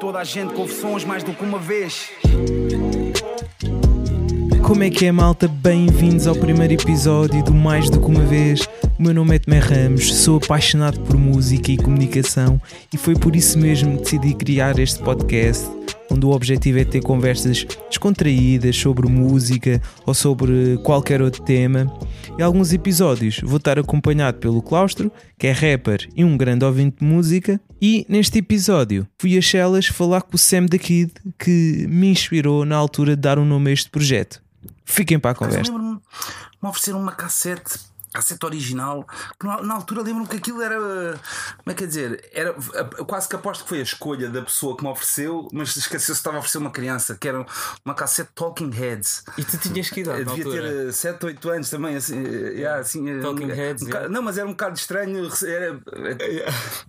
toda a gente confissões mais do que uma vez. Como é que é, malta? Bem-vindos ao primeiro episódio do Mais do que uma vez. O meu nome é Tomé Ramos, sou apaixonado por música e comunicação e foi por isso mesmo que decidi criar este podcast, onde o objetivo é ter conversas descontraídas sobre música ou sobre qualquer outro tema. Em alguns episódios vou estar acompanhado pelo Claustro, que é rapper e um grande ouvinte de música, e neste episódio fui a Chelas falar com o Sam da Kid, que me inspirou na altura de dar um nome a este projeto. Fiquem para a conversa. Lembro-me me ofereceram uma cassete. Cassete original, que na, altura lembro-me que aquilo era. Como é que é dizer? Era quase que aposto que foi a escolha da pessoa que me ofereceu, mas esqueceu-se que estava a oferecer uma criança, que era uma cassete Talking Heads. E tu tinhas que idade? Devia ter 7, 8 anos também, assim. Yeah, assim Talking um, Heads, um, yeah. Não, mas era um bocado estranho. Era,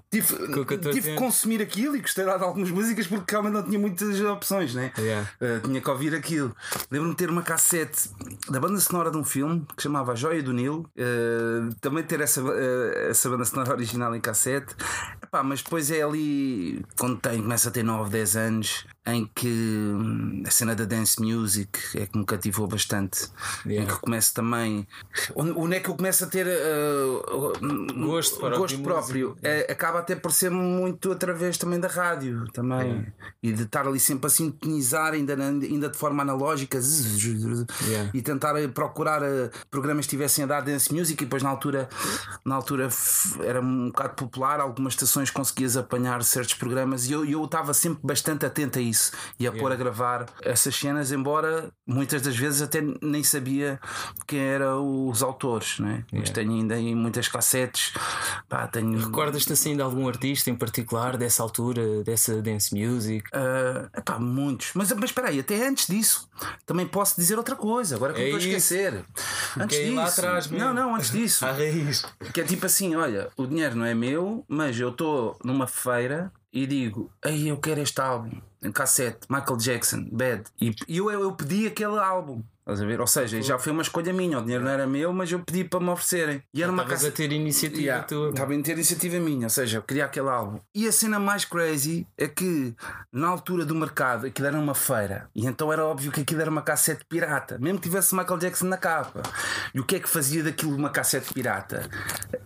tive, Com 14 tive que consumir aquilo e gostei de algumas músicas porque realmente não tinha muitas opções, né? Yeah. Uh, tinha que ouvir aquilo. Lembro-me de ter uma cassete da banda sonora de um filme que chamava A Joia do Nilo. Uh, também ter essa, uh, essa banda sonora original em cassete. Epá, mas depois é ali, quando tem, começa a ter 9, 10 anos, em que hum, a cena da dance music é que me cativou bastante. Yeah. Em que começo também. Onde, é que eu começo a ter uh, Gosto para gosto próprio? É, acaba até por ser muito através também da rádio também. E de estar ali sempre a sintonizar, ainda, ainda de forma analógica Yeah. e tentar eh, procurar eh, programas que tivessem a dar dance music. E depois na altura, na altura era um bocado popular, algumas estações conseguias apanhar certos programas e eu eu estava sempre bastante atento a isso e a pôr a gravar essas cenas, embora muitas das vezes até nem sabia quem eram os autores, né? mas Yeah. tenho ainda em muitas cassetes. Pá, tenho, Recordas-te assim de algum artista em particular dessa altura, dessa dance music? Ah, epá, muitos. Mas, mas espera aí, até antes disso, também posso dizer outra coisa. Agora que É me estou a isso. esquecer. Antes é disso. atrás não, não, antes disso. À raiz. Que é tipo assim: olha, o dinheiro não é meu, mas eu estou numa feira e digo, aí eu quero este álbum, em cassete, Michael Jackson, Bad. E eu, eu pedi aquele álbum. Estás a ver? Ou seja, já foi uma escolha minha. O dinheiro não era meu, mas eu pedi para me oferecerem. E era uma Estavas a ter iniciativa Yeah, tua. Estava a ter iniciativa minha, ou seja, eu queria aquele álbum. E a cena mais crazy é que na altura do mercado aquilo era uma feira e então era óbvio que aquilo era uma cassete pirata, mesmo que tivesse Michael Jackson na capa. E o que é que fazia daquilo uma cassete pirata?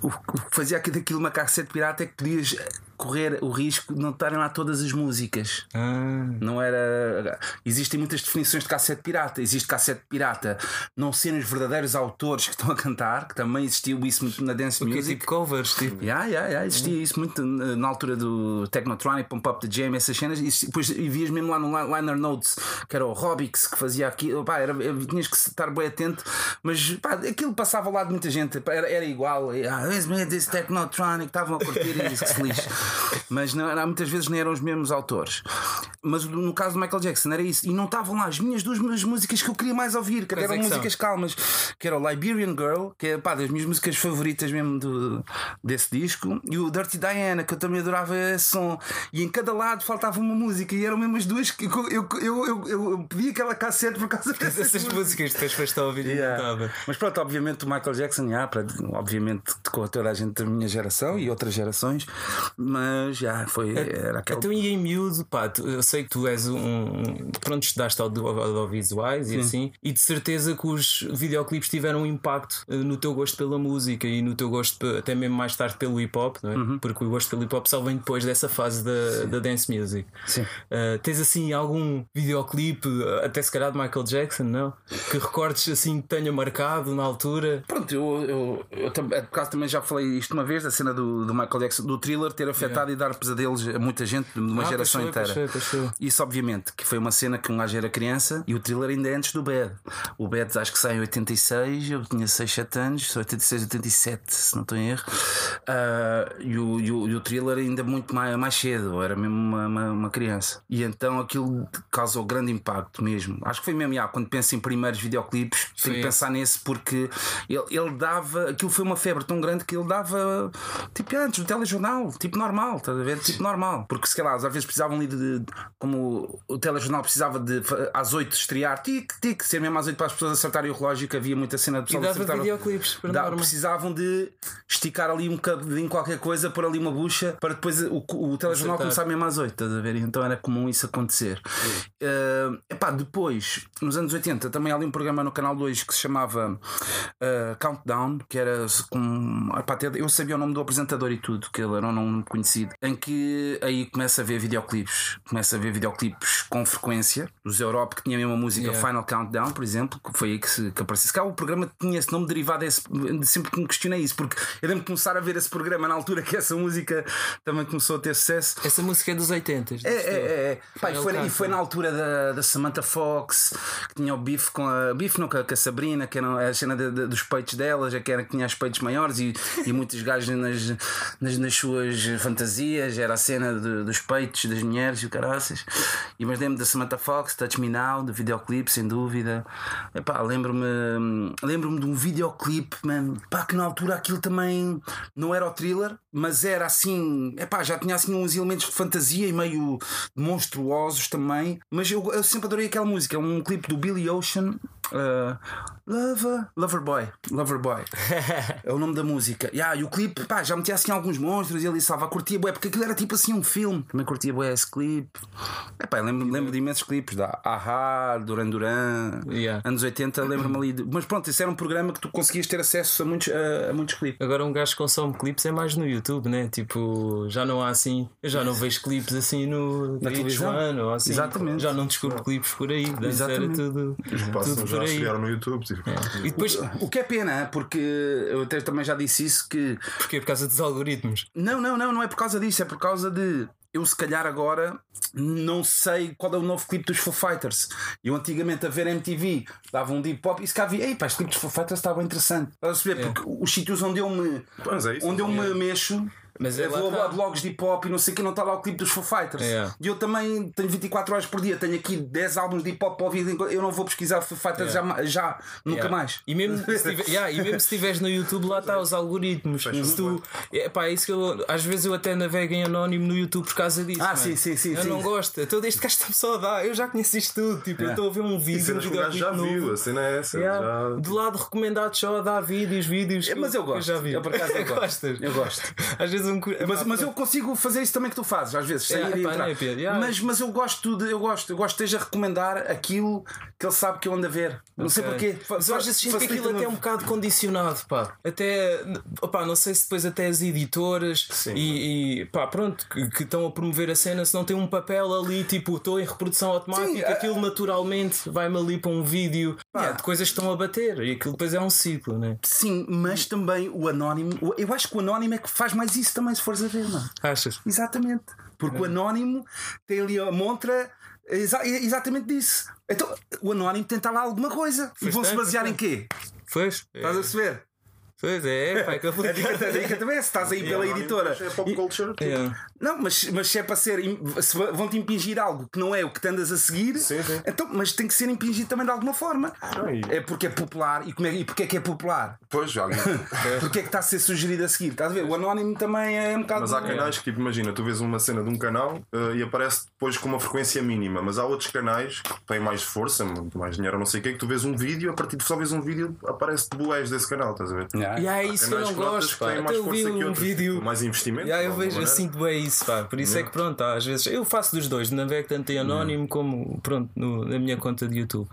O que fazia aqui daquilo uma cassete pirata é que podias correr o risco de não estarem lá todas as músicas. Ah, Não era. Existem muitas definições de cassete pirata. Existe cassete pirata não serem os verdadeiros autores que estão a cantar, que também existiu isso muito na dance é music. tipo covers, tipo. Yeah, yeah, yeah. Existia isso muito na altura do Technotronic, Pump Up the Jam, essas cenas. E depois e vias mesmo lá no li- Liner Notes, que era o Robix que fazia aquilo. Pá, era, tinhas que estar bem atento, mas pá, aquilo passava ao lado de muita gente. Era, era igual. Ah, this Technotronic, estavam a curtir e disse que se lixe. Mas não, era- muitas vezes nem eram os mesmos autores. Mas no caso do Michael Jackson era isso. E não estavam lá as minhas duas as músicas que eu queria mais ouvir, que Quais eram é que são? músicas calmas, que era o Liberian Girl, que é pá, das minhas músicas favoritas mesmo do, desse disco, e o Dirty Diana, que eu também adorava esse som. E em cada lado faltava uma música, e eram mesmo as duas que eu, eu, eu, eu, eu pedi aquela cassete por causa dessas Essas músicas. depois foste a ouvir Yeah. Mas pronto, obviamente o Michael Jackson, para, obviamente a toda a gente da minha geração e outras gerações, mas já foi, era aquele. Então, e em miúdo, pá, tu- eu sei que tu és um. um- Pronto, estudaste audio- audiovisuais e assim, e de certeza que os videoclipes tiveram um impacto eh, no teu gosto pela música e no teu gosto, até mesmo mais tarde, pelo hip hop, não é? Uhum. Porque o gosto pelo hip hop só vem depois dessa fase da, da dance music. Sim. Eh, tens assim algum videoclipe, eh, até se calhar de Michael Jackson, não? Que recordes assim que tenha marcado na altura? Pronto, eu, eu, eu, tam- por acaso também já falei isto uma vez, da cena do, do Michael Jackson, do thriller ter afetado e dar pesadelos a muita gente, de uma Ah, geração inteira. Isso, obviamente, que foi uma cena que um gajo era criança e o thriller ainda é antes do Bad. O Bad acho que sai em 86, eu tinha 6, 7 anos, sou 86, 87, se não estou em erro. Ah, e, o, e, o, e o thriller ainda muito mais, mais cedo, eu era mesmo uma, uma, uma criança. E então aquilo causou grande impacto mesmo. Acho que foi mesmo, já, quando penso em primeiros videoclipes, tenho que pensar nesse porque ele, ele dava, aquilo foi uma febre tão grande que ele dava tipo antes do telejornal, tipo normal, estás a ver? Tipo normal. Porque se calhar às vezes precisavam ali de, de- como o telejornal precisava de às 8 estrear, tic, tic, ser mesmo às 8 para as pessoas acertarem o relógio, que havia muita cena de pessoal dava acertar videoclipes norma. precisavam de esticar ali um bocadinho qualquer coisa, pôr ali uma bucha para depois o, o telejornal começar mesmo às 8, estás a ver? Então era comum isso acontecer. Uh, epá, depois, nos anos 80, também há ali um programa no canal 2 que se chamava uh, Countdown, que era com. Epá, eu sabia o nome do apresentador e tudo, que ele era um nome conhecido, em que aí começa a ver videoclipes, começa a ver videoclipes com frequência, os Europe que tinha mesmo a música yeah. Final Countdown, por exemplo, que foi aí que, se, que apareceu. Cá o programa tinha esse nome derivado desse, sempre que me questionei isso, porque eu lembro de começar a ver esse programa na altura que essa música também começou a ter sucesso. Essa música é dos 80 É, é, é, é. Pá, e, foi, e foi na altura da, da Samantha Fox, que tinha o bife com a. Bife não, com a, Sabrina, que era a cena de, de, dos peitos dela, já que era que tinha os peitos maiores e, e muitos gajos nas, nas, nas, suas fantasias, era a cena de, dos peitos das mulheres e o caraças. E mas lembro da Samantha Fox, Touch Me Now, do videoclipe, sem dúvida. Epá, lembro-me lembro-me de um videoclipe, man, pá, que na altura aquilo também não era o thriller, mas era assim, epá, já tinha assim uns elementos de fantasia e meio monstruosos também. Mas eu, eu sempre adorei aquela música, é um clipe do Billy Ocean. Uh, Lover, Lover Boy, Lover Boy é o nome da música. Yeah, e o clipe, pá, já metia assim alguns monstros e ele salva, curtia bué, porque aquilo era tipo assim um filme. Também curtia bué esse clipe. Epá, lembro, lembro de imensos clipes da Ahá, Duran Duran, yeah. anos 80, lembro-me ali. De... Mas pronto, esse era um programa que tu conseguias ter acesso a muitos, a, a muitos clipes. Agora um gajo que consome clipes é mais no YouTube, né? Tipo, já não há assim, eu já não vejo clipes assim no na televisão. Ou assim, Exatamente. Já não descubro clipes por aí. Exatamente. Era tudo, tudo já se no YouTube. Tipo. É. E depois, o que é pena, porque eu até também já disse isso que. Porque é por causa dos algoritmos. Não, não, não, não é por causa disso, é por causa de eu se calhar agora não sei qual é o novo clipe dos Foo Fighters. Eu antigamente a ver MTV dava um deep pop e se cá vi, ei pá, este clipe dos Foo Fighters estava interessante. Estás a perceber? É. Porque os sítios onde eu me, é onde eu me mexo mas eu vou a blogs de hip hop e não sei o que, não está lá o clipe dos Foo Fighters. É. E eu também tenho 24 horas por dia, tenho aqui 10 álbuns de hip hop para ouvir. Eu não vou pesquisar Foo Fighters já, já nunca mais. E mesmo, se tiver, yeah, e mesmo se estiveres no YouTube, lá está os algoritmos. Se tu, é, pá, é isso que eu, às vezes eu até navego em anónimo no YouTube por causa disso. Ah, sim, sim, sim. Eu sim. não gosto. Então deste cá está só a dar. Eu já conheci isto tudo. Tipo, eu estou a ver um vídeo. Um vídeo já novo. viu, a cena é essa. Yeah. Já... Do lado recomendado só a dar vídeos, vídeos. É, mas eu gosto. Eu já vi. Eu, por acaso, eu gosto. Eu gosto. Às vezes um. Mas, mas eu consigo fazer isso também que tu fazes, às vezes, yeah, sair pá, entrar. Yeah. Mas, mas eu gosto de, eu gosto, eu gosto de esteja a recomendar aquilo que ele sabe que eu ando a ver. Não okay. sei porquê. Mas às vezes sinto que aquilo até é um bocado condicionado, pá. Até, opá, não sei se depois até as editoras e, e, pá, pronto, que, que, estão a promover a cena, se não tem um papel ali, tipo, estou em reprodução automática, Sim, aquilo naturalmente vai-me ali para um vídeo yeah, de coisas que estão a bater e aquilo depois é um ciclo, né? Sim, mas também o anónimo, eu acho que o anónimo é que faz mais isso também, se fores a ver, mano. Achas? Exatamente. Porque é. o anónimo tem ali a montra exa exatamente disso. Então o anónimo tenta lá alguma coisa. e vão se basear em quê? Pois. Estás a perceber? Pois é, pai, que a dica, a dica também é se estás aí é, pela editora. É pop culture. Não, mas, mas se é para ser. Se vão-te impingir algo que não é o que te andas a seguir, sim, sim. então, mas tem que ser impingido também de alguma forma. Ai. É porque é popular. E, como é, e porque é que é popular? Pois, já. porque é que está a ser sugerido a seguir? Estás a ver? O anónimo também é um bocado. Mas há canais que, tipo, imagina, tu vês uma cena de um canal uh, e aparece depois com uma frequência mínima, mas há outros canais que têm mais força, muito mais dinheiro, não sei o que, que tu vês um vídeo, a partir de só vês um vídeo, aparece de boés desse canal, estás a ver? Yeah. E é isso que eu não gosto, pá. Até eu vi um vídeo. Mais investimento. Yeah, eu vejo, eu sinto bem isso, pá. Por isso é que pronto, às vezes eu faço dos dois, navego tanto em anónimo como pronto, no, na minha conta de YouTube.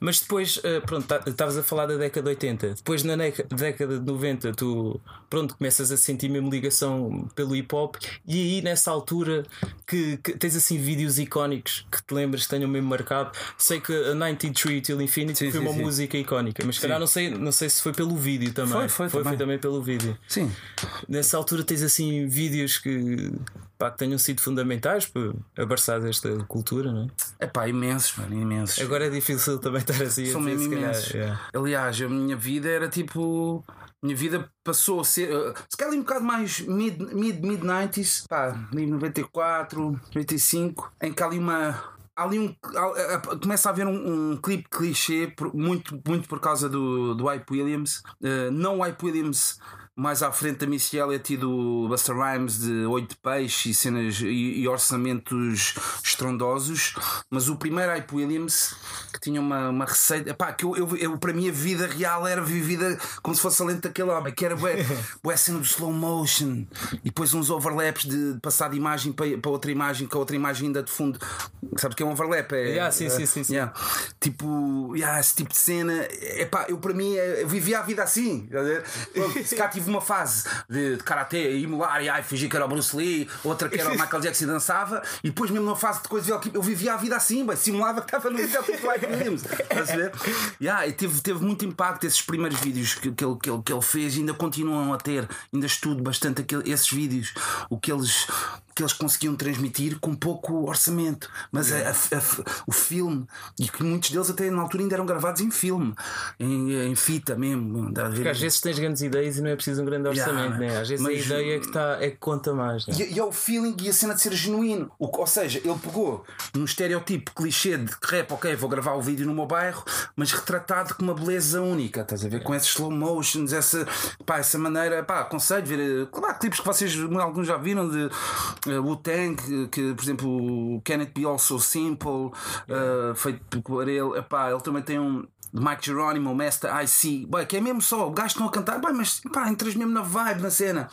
Mas depois, uh, pronto, estavas a falar da década de 80. Depois na década de 90, tu pronto, começas a sentir mesmo ligação pelo hip hop, e aí nessa altura que, que tens assim vídeos icónicos que te lembras que tenham mesmo marcado. Sei que a 93 Till Infinity sim, foi sim, uma sim. música icónica, mas calhar não sei, não sei se foi pelo vídeo também. Foi, foi, foi, também. foi também pelo vídeo. Sim. Nessa altura tens assim vídeos que, pá, que tenham sido fundamentais para abraçar esta cultura, não é? É pá, imensos, mano, imensos. Agora é difícil também estar assim. São mesmo imensos. Calhar, é. Aliás, a minha vida era tipo minha vida passou a ser, uh, se calhar um bocado mais mid, mid, mid 90s, pá, 94, 95, em que há ali uma. Há ali um, há, começa a haver um, um clipe clichê, muito, muito por causa do, do Hype Williams. Uh, não o Hype Williams mais à frente da Missy Elliott e do Buster Rhymes de Oito de Peixe e cenas e, e orçamentos estrondosos, mas o primeiro Hype Williams que tinha uma, uma receita, epá, que eu, eu, eu, para mim a vida real era vivida como se fosse a lente daquele homem, que era bué, bué cena do slow motion e depois uns overlaps de passar de imagem para, para outra imagem, com a outra imagem ainda de fundo. Sabes que é um overlap? É, yeah, sim, sim, sim, sim. Yeah. Tipo, yeah, esse tipo de cena, epá, eu para mim eu vivia a vida assim. Se cá tive uma fase de, de karatê, emular e ai, fingir que era o Bruce Lee, outra que era o Michael Jackson e dançava, e depois mesmo numa fase de coisa eu vivia a vida assim, bem, simulava que estava no videoclipe Hype Williams. Estás a ver? Yeah, e teve, teve muito impacto esses primeiros vídeos que, que, ele, que, ele, que ele fez e ainda continuam a ter. Ainda estudo bastante aquele, esses vídeos, o que eles que eles conseguiam transmitir com pouco orçamento. Mas a, a, a, o filme, e que muitos deles até na altura ainda eram gravados em filme, em, em fita mesmo. Porque às vezes tens grandes ideias e não é preciso um grande orçamento, yeah, né? às vezes mas, a ideia é que, tá, é que conta mais. Né? E, e, é o feeling e a cena de ser genuíno. O, ou seja, ele pegou num estereotipo clichê de rap, ok, vou gravar o vídeo no meu bairro, mas retratado com uma beleza única, estás a ver? Com esses slow motions, essa, pá, essa maneira, pá, aconselho ver, claro, clipes que vocês alguns já viram de uh, Wu-Tang, que por exemplo, Can It Be Also Simple, uh, feito por ele, epá, ele também tem um de Mike Geronimo, Master IC, boy, que é mesmo só, o gajo estão a cantar, boy, mas pá, entras mesmo na vibe, na cena.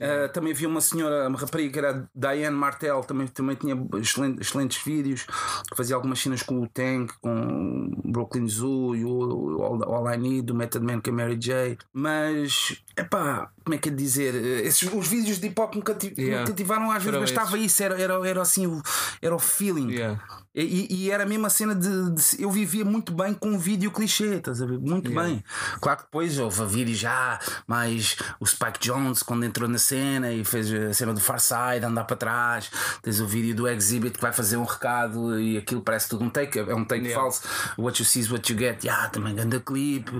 Uh, também vi uma senhora, uma rapariga que era Diane Martel, também, também tinha excelentes, excelentes vídeos, fazia algumas cenas com o Tank, com Brooklyn Zoo e o All, All I Need, do Method Man com a Mary J. Mas, é pá, como é que é de dizer? Esses, os vídeos de hip hop me, cati yeah. me cativaram às vezes, bastava isso, era, era, era assim, o, era o feeling. Yeah. E, e, era a mesma cena de, de, Eu vivia muito bem com um vídeo clichê, estás a ver? Muito yeah. bem. Claro que depois houve a vídeo já, mais o Spike Jones quando entrou na cena e fez a cena do Far Side, andar para trás. Tens o vídeo do Exhibit que vai fazer um recado e aquilo parece tudo um take, é um take yeah. falso. What you see is what you get. Yeah, também anda clipe.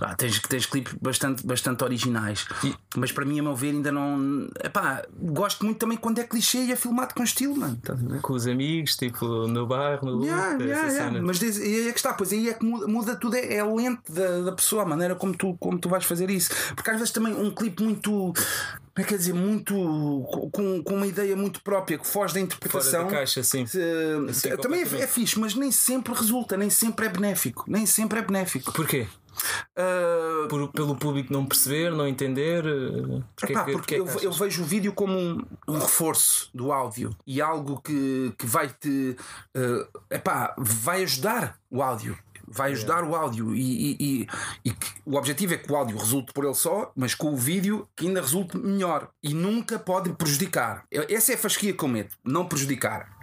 Ah, tens, tens clipes bastante, bastante originais. E, mas para mim, a meu ver, ainda não. Epá, gosto muito também quando é clichê e é filmado com estilo, mano. Com os amigos, tipo no bairro, no yeah, yeah, yeah. Mas aí é que está, pois aí é que muda, muda tudo, é, é a lente da, da pessoa, a maneira como tu, como tu vais fazer isso. Porque às vezes também um clipe muito como é que é dizer, muito com, com uma ideia muito própria que foge da interpretação. Fora da caixa, sim. sim também é, é fixe, mas nem sempre resulta, nem sempre é benéfico. Nem sempre é benéfico. Porquê? Uh, Por, pelo público não perceber, não entender? Porque, epá, é que, porque é eu, eu, vejo o vídeo como um, um, reforço do áudio e algo que, que vai te uh, epá, vai ajudar o áudio vai ajudar o áudio e, e, e, e, o objetivo é que o áudio resulte por ele só, mas com o vídeo que ainda resulte melhor e nunca pode prejudicar. Essa é a fasquia que eu meto, não prejudicar.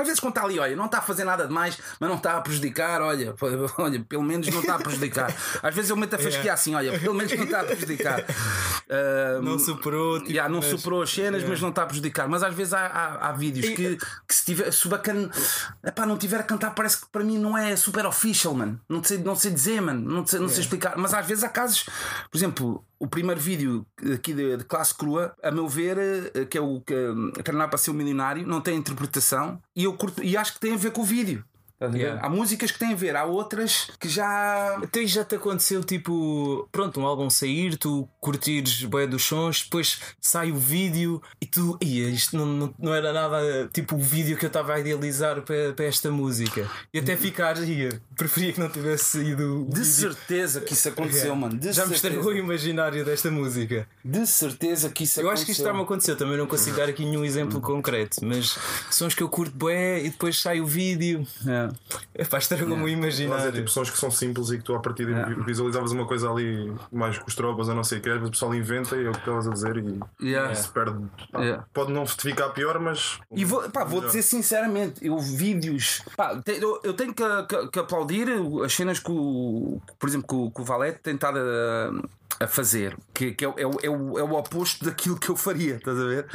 Às vezes quando está ali, olha, não está a fazer nada demais, mas não está a prejudicar, olha, olha, pelo menos não está a prejudicar. Às vezes eu meto a fasquia assim, olha, pelo menos não está a prejudicar. Uh, não superou, tipo, yeah, não mas... superou as cenas, yeah. mas não está a prejudicar. Mas às vezes há, há, há vídeos e... que, que se, tiver, se o bacana epá, não tiver a cantar, parece que para mim não é super official, mano. Não sei, não sei dizer, mano, não sei, não sei explicar. Mas às vezes há casos, por exemplo, o primeiro vídeo aqui de, de, classe crua, a meu ver, eh, que é o que treinar para ser um milionário, não tem interpretação e eu curto, e acho que tem a ver com o vídeo. Yeah. Há músicas que têm a ver, há outras que já. Até já te aconteceu tipo, pronto, um álbum sair, tu curtires boé dos sons, depois sai o vídeo e tu, ia, isto não, não, não era nada tipo o vídeo que eu estava a idealizar para, para esta música. E até ficar, ia, preferia que não tivesse saído. De vídeo. certeza que isso aconteceu, yeah. mano. De já me estragou o imaginário desta música. De certeza que isso eu aconteceu. Eu acho que isto está-me a acontecer, também não consigo dar aqui nenhum exemplo concreto, mas sons que eu curto boé e depois sai o vídeo. Yeah. É pá, estragou-me o imaginário. Mas é tipo sons que são simples e que tu a partir de yeah. visualizavas uma coisa ali mais com os tropas ou não sei o que, o pessoal inventa e é o que estavas a dizer e, yeah. se perde. Pá, yeah. Pode não ficar pior, mas. E vou, pá, vou dizer sinceramente, eu vídeos. Pá, eu, eu tenho que, que, que, aplaudir as cenas que, o, por exemplo, que, que o Valete tem estado a, a fazer, que, que é, é, é, o, é o oposto daquilo que eu faria, estás a ver?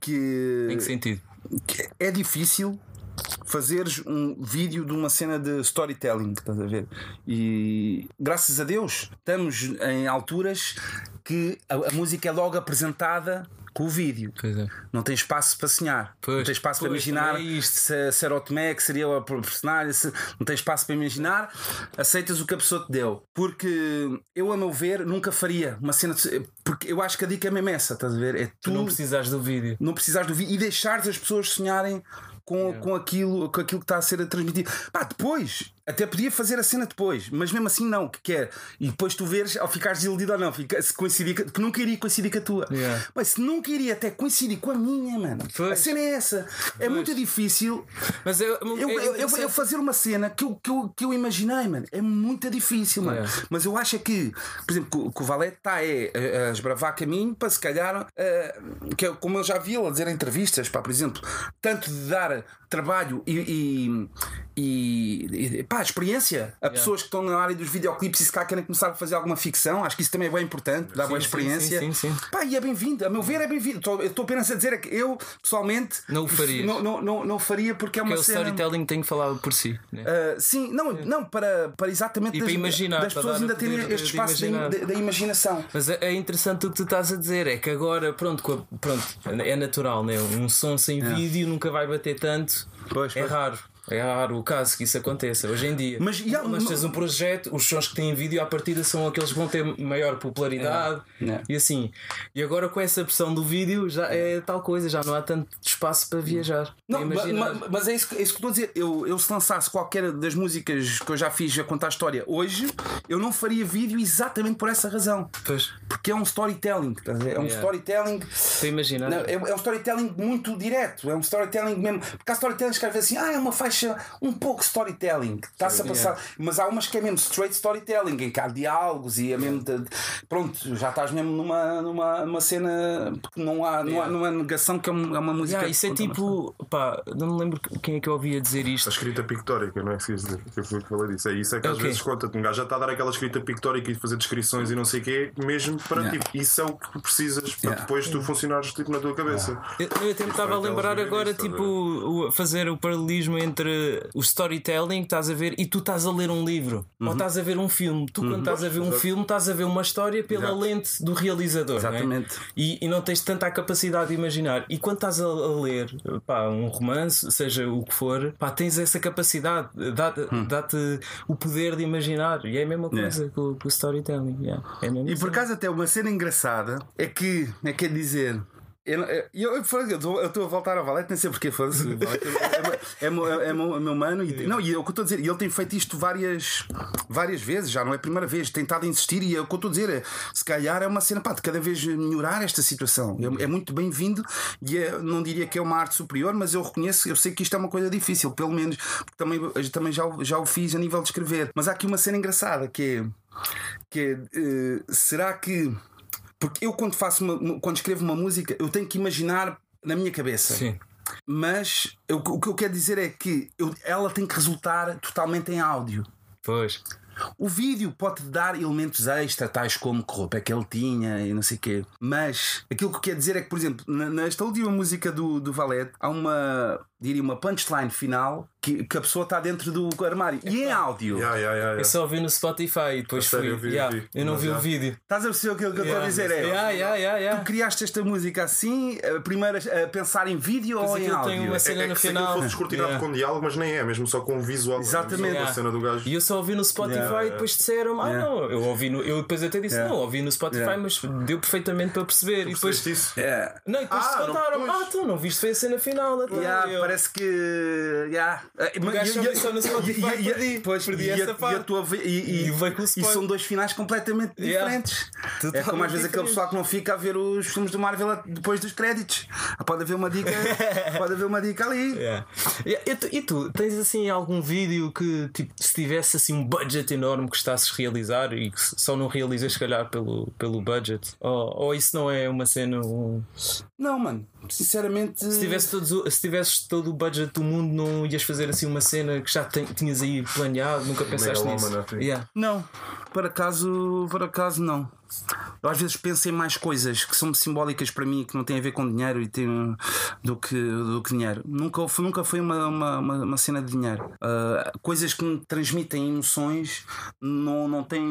Que, em que sentido? Que é difícil fazeres um vídeo de uma cena de storytelling, estás a ver? E graças a Deus estamos em alturas que a, a música é logo apresentada com o vídeo. É. Não tem espaço para sonhar. Pois, não tem espaço para pois, imaginar também é isto. se, se era o Tomé que seria o personagem. Se, não tem espaço para imaginar. Aceitas o que a pessoa te deu. Porque eu, a meu ver, nunca faria uma cena. De, porque eu acho que a dica é mesmo essa, estás a ver? É Tu tu não precisares do vídeo. não precisares do vídeo e deixares as pessoas sonharem com, com, aquilo, com aquilo que está a ser transmitido. Pá, depois, até podia fazer a cena depois, mas mesmo assim não, que quer. E depois tu veres ao ficares desiludido ou não, fica, se coincidir, que nunca iria coincidir com a tua. Yeah. Mas se nunca iria até coincidir com a minha, mano. Pois. A cena é essa. É muito difícil Mas é, eu, é eu, eu, eu interessante. fazer uma cena que eu, que, eu, que eu imaginei, mano, é muito difícil, mano. É. Mas eu acho é que, por exemplo, que, o- Valete está é, a, a esbravar caminho para se calhar, eh, que é como eu já vi ele a dizer em entrevistas, pá, por exemplo, tanto de dar trabalho e, e, e- e, pá, experiência a pessoas que estão na área dos videoclipes e se cá querem começar a fazer alguma ficção, acho que isso também é bem importante, dá boa sim, experiência. sim, sim, sim. Pá, e é bem-vindo, a meu ver é bem-vindo. Estou- Eu estou apenas a dizer é que eu, pessoalmente, Não o farias. Não, não, não, não faria porque é uma Porque o cena. storytelling tem que falar por si. né? Uh, sim, não, não para, para exatamente E para das, imaginar, das para pessoas ainda o terem este espaço da, imaginação. Mas é é interessante o que tu estás a dizer, é que agora, pronto, a- pronto é natural, né? um som sem vídeo nunca vai bater tanto. Pois, é pois. raro. É raro o caso que isso aconteça hoje em dia. Mas, há- Mas tens um projeto, os sons que têm vídeo à partida são aqueles que vão ter maior popularidade É. e assim. E agora com essa pressão do vídeo já é tal coisa, já não há tanto espaço para viajar. Não, para ma- imaginar. ma- mas é isso, que- é isso que estou a dizer. Eu, eu, se lançasse qualquer das músicas que eu já fiz a contar a história hoje, eu não faria vídeo exatamente por essa razão. Pois, Porque é um storytelling. estás a ver? É um Yeah. storytelling. imaginar. Não, é, é um storytelling muito direto, é um storytelling mesmo. Porque há storytelling que às vezes assim, ah, é uma faixa um pouco storytelling, está-se a passar. Mas há umas que é mesmo straight storytelling, em que há diálogos e é mesmo. de- pronto, já estás mesmo numa, numa, numa cena porque não há, não há, não há negação que é uma, é uma música. Yeah, isso é que tipo, pá, não me lembro quem é que eu ouvia dizer A isto. escrita pictórica, não é que dizer? Que o que falei disso. É isso é que às Ok. vezes conta-te. Um gajo já está a dar aquela escrita pictórica e fazer descrições e não sei o quê, mesmo para Yeah. ti. Isso é o que tu precisas para Yeah. depois tu funcionares tipo, na tua cabeça. Eu, eu até me estava a Foi lembrar agora, tipo, fazer o paralelismo entre o storytelling que estás a ver e tu estás a ler um livro ou estás a ver um filme. Tu, quando estás a ver um filme, estás a ver uma história pela Exato. lente do realizador. não é? Exatamente. E, e não tens tanta capacidade de imaginar. E quando estás a, ler pá, um romance, seja o que for, pá, tens essa capacidade, dá-te dá-te o poder de imaginar. E é a mesma coisa com, com o storytelling. yeah. É E por acaso, até uma cena engraçada é que, é quer dizer. Eu eu- eu- eu estou eu estou a voltar ao Valete, nem sei porque foda-se. É, é, é, meu- é, meu- é mano. E, não, e é eu estou a dizer. E ele tem feito isto várias, várias vezes, já não é a primeira vez. A insistir. E é o que eu estou a dizer. É, se calhar é uma cena pá, de cada vez melhorar esta situação. É, é muito bem-vindo. E é, não diria que é uma arte superior, mas eu reconheço, eu sei que isto é uma coisa difícil, pelo menos. Porque também, também já, o- já o fiz a nível de escrever. Mas há aqui uma cena engraçada que é. Que é eh, será que porque eu quando faço uma, quando escrevo uma música, eu tenho que imaginar na minha cabeça. Sim. Mas eu- o que eu quero dizer é que eu- ela tem que resultar totalmente em áudio. Pois. O vídeo pode dar elementos extra, tais como que roupa é que ele tinha e não sei o quê. Mas aquilo que eu quero dizer é que, por exemplo, nesta última música do, do Valete, há uma, diria, uma punchline final que, que a pessoa está dentro do armário. E em áudio. Yeah, yeah, yeah, Eu só ouvi no Spotify e depois A sério, fui. eu vi, Yeah, vi. eu não Mas vi o vídeo. Estás a perceber aquilo que eu estou a dizer? É, Yeah, yeah, yeah, yeah. Tu criaste esta música assim, a primeira a pensar em vídeo Mas ou em aquilo áudio? tem uma É, cena é no que se final. fosse descortinado Yeah. com diálogo, mas nem é, mesmo só com o visual. Exatamente. A cena do gajo. E eu só ouvi no Spotify Yeah. e depois disseram, ah Yeah. não, eu ouvi no. Eu depois até disse, Yeah. não, ouvi no Spotify, Yeah. mas deu perfeitamente para perceber. E depois. Isso? É. Não, e depois Ah, contaram, pois. ah, tu não viste, foi a cena final. Yeah, parece que. Yeah. O gajo só disse só no Spotify, perdi. Pois, Perdi e, essa a, parte. e, a tua, e, e, E o e são dois finais completamente Yeah. diferentes. É como às vezes aquele diferente. pessoal que não fica a ver os filmes do Marvel depois dos créditos. Ah, Pode haver uma dica, pode haver uma dica ali. Yeah. E, tu, e tu, tens assim algum vídeo que tipo, se tivesse assim um budget enorme que estasses a realizar e que só não realizas se calhar pelo, pelo budget? Ou, ou isso não é uma cena. um- Não, mano, sinceramente. Se, tivesse todos, o- se tivesses todo o budget do mundo, não ias fazer assim uma cena que já ten- tinhas aí planeado, nunca pensaste nisso? Yeah. Não, por acaso, por acaso não. Eu às vezes penso em mais coisas que são simbólicas para mim, que não têm a ver com dinheiro e tem, do, que, do que dinheiro. Nunca, nunca foi uma, uma, uma, cena de dinheiro. Uh, coisas que me transmitem emoções não, não, tem,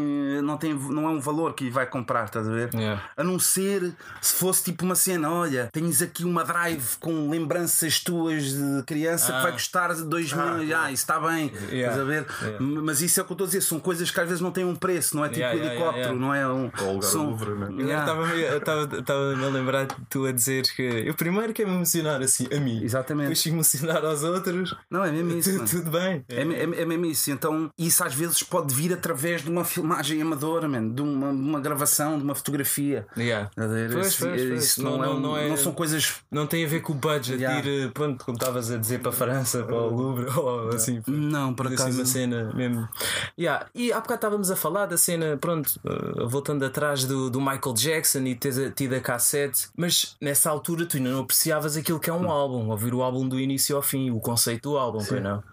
não, tem, não é um valor que vai comprar, estás a ver? Yeah. A não ser se fosse tipo uma cena: olha, tens aqui uma drive com lembranças tuas de criança Ah. que vai custar 2 mil. Ah, isso está bem, Yeah. estás a ver? Mas isso é o que eu estou a dizer, são coisas que às vezes não têm um preço, não é tipo Yeah, yeah, helicóptero, yeah, não é um. O lugar são- do Louvre, né? Yeah. Eu estava-me a lembrar de tu a dizer que eu primeiro quero me emocionar assim a mim, Exatamente. depois emocionar aos outros, Não, é mesmo isso. tudo, mano. tudo bem. É, é, é mesmo isso. Então, isso às vezes pode vir através de uma filmagem amadora, man, de, uma, uma gravação, de uma fotografia. Yeah. Pois, pois, isso Não- não, é não- é- são coisas. Não tem a ver com o budget Yeah. de ir, pronto, como estavas a dizer, para a França, para o Louvre, ou assim. Não, por Assim, acaso. uma cena mesmo. Yeah. E há bocado estávamos a falar da cena, pronto, uh, voltando atrás do, do Michael Jackson e teres a- tido a cassete, mas nessa altura tu ainda não apreciavas aquilo que é um álbum, ouvir o álbum do início ao fim, o conceito do álbum, pois não?